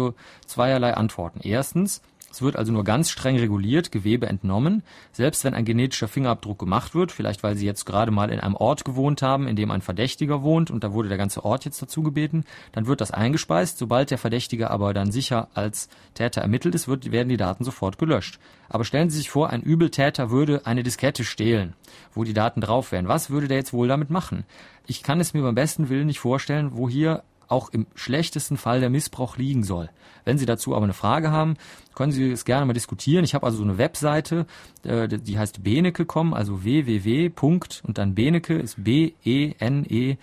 zweierlei antworten. Erstens, es wird also nur ganz streng reguliert, Gewebe entnommen. Selbst wenn ein genetischer Fingerabdruck gemacht wird, vielleicht weil Sie jetzt gerade mal in einem Ort gewohnt haben, in dem ein Verdächtiger wohnt und da wurde der ganze Ort jetzt dazu gebeten, dann wird das eingespeist. Sobald der Verdächtige aber dann sicher als Täter ermittelt ist, wird, werden die Daten sofort gelöscht. Aber stellen Sie sich vor, ein Übeltäter würde eine Diskette stehlen, wo die Daten drauf wären. Was würde der jetzt wohl damit machen? Ich kann es mir beim besten Willen nicht vorstellen, wo hier auch im schlechtesten Fall der Missbrauch liegen soll. Wenn Sie dazu aber eine Frage haben, können Sie es gerne mal diskutieren. Ich habe also so eine Webseite, äh, die heißt beneke.com, also www. und dann Beneke ist B-E-N-E-C-K-E.com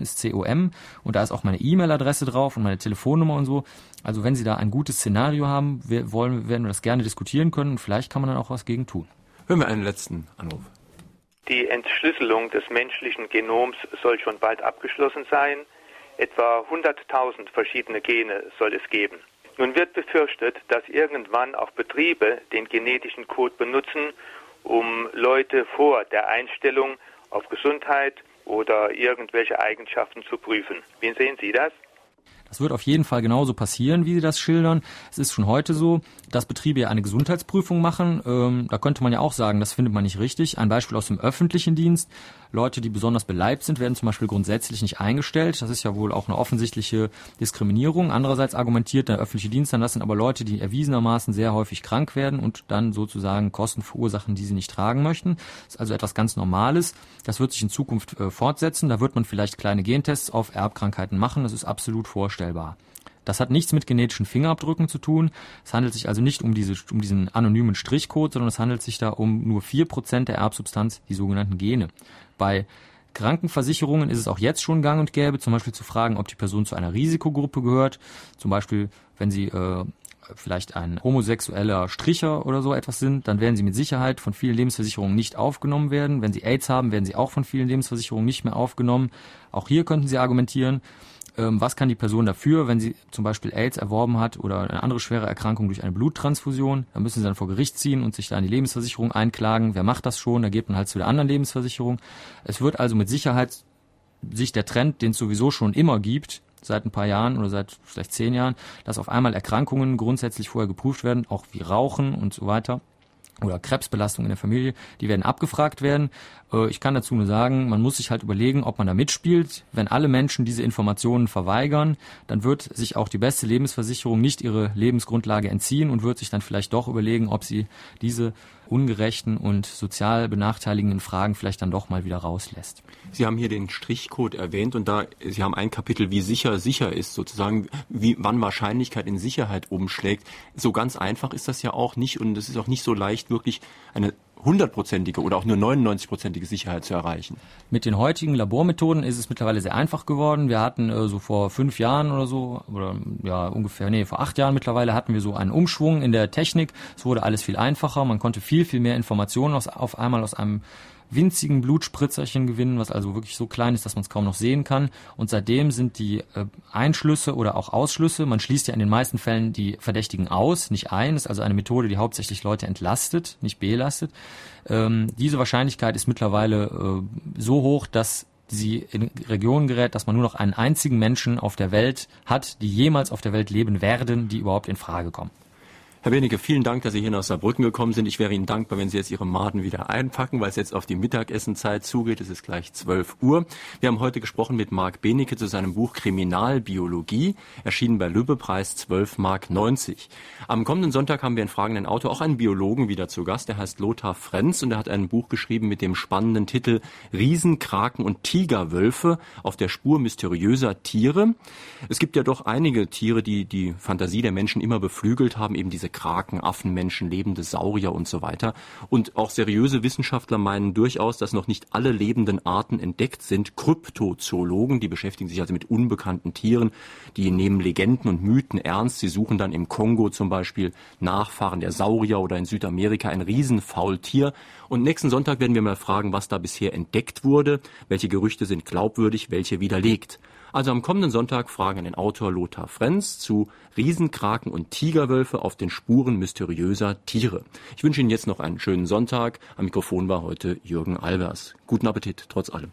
ist C-O-M und da ist auch meine E-Mail-Adresse drauf und meine Telefonnummer und so. Also wenn Sie da ein gutes Szenario haben, wir wollen, werden wir das gerne diskutieren können und vielleicht kann man dann auch was gegen tun. Hören wir einen letzten Anruf. Die Entschlüsselung des menschlichen Genoms soll schon bald abgeschlossen sein. Etwa 100.000 verschiedene Gene soll es geben. Nun wird befürchtet, dass irgendwann auch Betriebe den genetischen Code benutzen, um Leute vor der Einstellung auf Gesundheit oder irgendwelche Eigenschaften zu prüfen. Wie sehen Sie das? Das wird auf jeden Fall genauso passieren, wie Sie das schildern. Es ist schon heute so, dass Betriebe ja eine Gesundheitsprüfung machen. Ähm, da könnte man ja auch sagen, das findet man nicht richtig. Ein Beispiel aus dem öffentlichen Dienst. Leute, die besonders beleibt sind, werden zum Beispiel grundsätzlich nicht eingestellt. Das ist ja wohl auch eine offensichtliche Diskriminierung. Andererseits argumentiert der öffentliche Dienst dann, das sind aber Leute, die erwiesenermaßen sehr häufig krank werden und dann sozusagen Kosten verursachen, die sie nicht tragen möchten. Das ist also etwas ganz Normales. Das wird sich in Zukunft äh, fortsetzen. Da wird man vielleicht kleine Gentests auf Erbkrankheiten machen. Das ist absolut vorstellbar. Das hat nichts mit genetischen Fingerabdrücken zu tun. Es handelt sich also nicht um, diese, um diesen anonymen Strichcode, sondern es handelt sich da um nur vier Prozent der Erbsubstanz, die sogenannten Gene. Bei Krankenversicherungen ist es auch jetzt schon gang und gäbe, zum Beispiel zu fragen, ob die Person zu einer Risikogruppe gehört. Zum Beispiel, wenn sie äh, vielleicht ein homosexueller Stricher oder so etwas sind, dann werden sie mit Sicherheit von vielen Lebensversicherungen nicht aufgenommen werden. Wenn sie AIDS haben, werden sie auch von vielen Lebensversicherungen nicht mehr aufgenommen. Auch hier könnten sie argumentieren, was kann die Person dafür, wenn sie zum Beispiel AIDS erworben hat oder eine andere schwere Erkrankung durch eine Bluttransfusion. Da müssen sie dann vor Gericht ziehen und sich da an die Lebensversicherung einklagen. Wer macht das schon? Da geht man halt zu der anderen Lebensversicherung. Es wird also mit Sicherheit sich der Trend, den es sowieso schon immer gibt, seit ein paar Jahren oder seit vielleicht zehn Jahren, dass auf einmal Erkrankungen grundsätzlich vorher geprüft werden, auch wie Rauchen und so weiter oder Krebsbelastung in der Familie, die werden abgefragt werden. Äh, ich kann dazu nur sagen, man muss sich halt überlegen, ob man da mitspielt. Wenn alle Menschen diese Informationen verweigern, dann wird sich auch die beste Lebensversicherung nicht ihre Lebensgrundlage entziehen und wird sich dann vielleicht doch überlegen, ob sie diese ungerechten und sozial benachteiligenden Fragen vielleicht dann doch mal wieder rauslässt. Sie haben hier den Strichcode erwähnt und da Sie haben ein Kapitel, wie sicher sicher ist, sozusagen, wie wann Wahrscheinlichkeit in Sicherheit umschlägt. So ganz einfach ist das ja auch nicht und es ist auch nicht so leicht wirklich eine hundertprozentige oder auch nur 99-prozentige Sicherheit zu erreichen. Mit den heutigen Labormethoden ist es mittlerweile sehr einfach geworden. Wir hatten äh, so vor fünf Jahren oder so, oder ja ungefähr, nee, vor acht Jahren mittlerweile hatten wir so einen Umschwung in der Technik. Es wurde alles viel einfacher. Man konnte viel, viel mehr Informationen aus, auf einmal aus einem winzigen Blutspritzerchen gewinnen, was also wirklich so klein ist, dass man es kaum noch sehen kann. Und seitdem sind die äh, Einschlüsse oder auch Ausschlüsse, man schließt ja in den meisten Fällen die Verdächtigen aus, nicht ein, das ist also eine Methode, die hauptsächlich Leute entlastet, nicht belastet. Ähm, diese Wahrscheinlichkeit ist mittlerweile äh, so hoch, dass sie in Regionen gerät, dass man nur noch einen einzigen Menschen auf der Welt hat, die jemals auf der Welt leben werden, die überhaupt in Frage kommen. Herr Benecke, vielen Dank, dass Sie hier nach Saarbrücken gekommen sind. Ich wäre Ihnen dankbar, wenn Sie jetzt Ihre Maden wieder einpacken, weil es jetzt auf die Mittagessenzeit zugeht. Es ist gleich 12 Uhr. Wir haben heute gesprochen mit Marc Benecke zu seinem Buch Kriminalbiologie, erschienen bei Lübbe, Preis 12 Mark 90. Am kommenden Sonntag haben wir in fragenden Autor auch einen Biologen wieder zu Gast. Der heißt Lothar Frenz und er hat ein Buch geschrieben mit dem spannenden Titel Riesenkraken und Tigerwölfe auf der Spur mysteriöser Tiere. Es gibt ja doch einige Tiere, die die Fantasie der Menschen immer beflügelt haben, eben diese Kraken, Affenmenschen, lebende Saurier und so weiter. Und auch seriöse Wissenschaftler meinen durchaus, dass noch nicht alle lebenden Arten entdeckt sind. Kryptozoologen, die beschäftigen sich also mit unbekannten Tieren, die nehmen Legenden und Mythen ernst. Sie suchen dann im Kongo zum Beispiel Nachfahren der Saurier oder in Südamerika ein Riesenfaultier. Und nächsten Sonntag werden wir mal fragen, was da bisher entdeckt wurde, welche Gerüchte sind glaubwürdig, welche widerlegt. Also am kommenden Sonntag fragen den Autor Lothar Frenz zu Riesenkraken und Tigerwölfe auf den Spuren mysteriöser Tiere. Ich wünsche Ihnen jetzt noch einen schönen Sonntag. Am Mikrofon war heute Jürgen Albers. Guten Appetit trotz allem.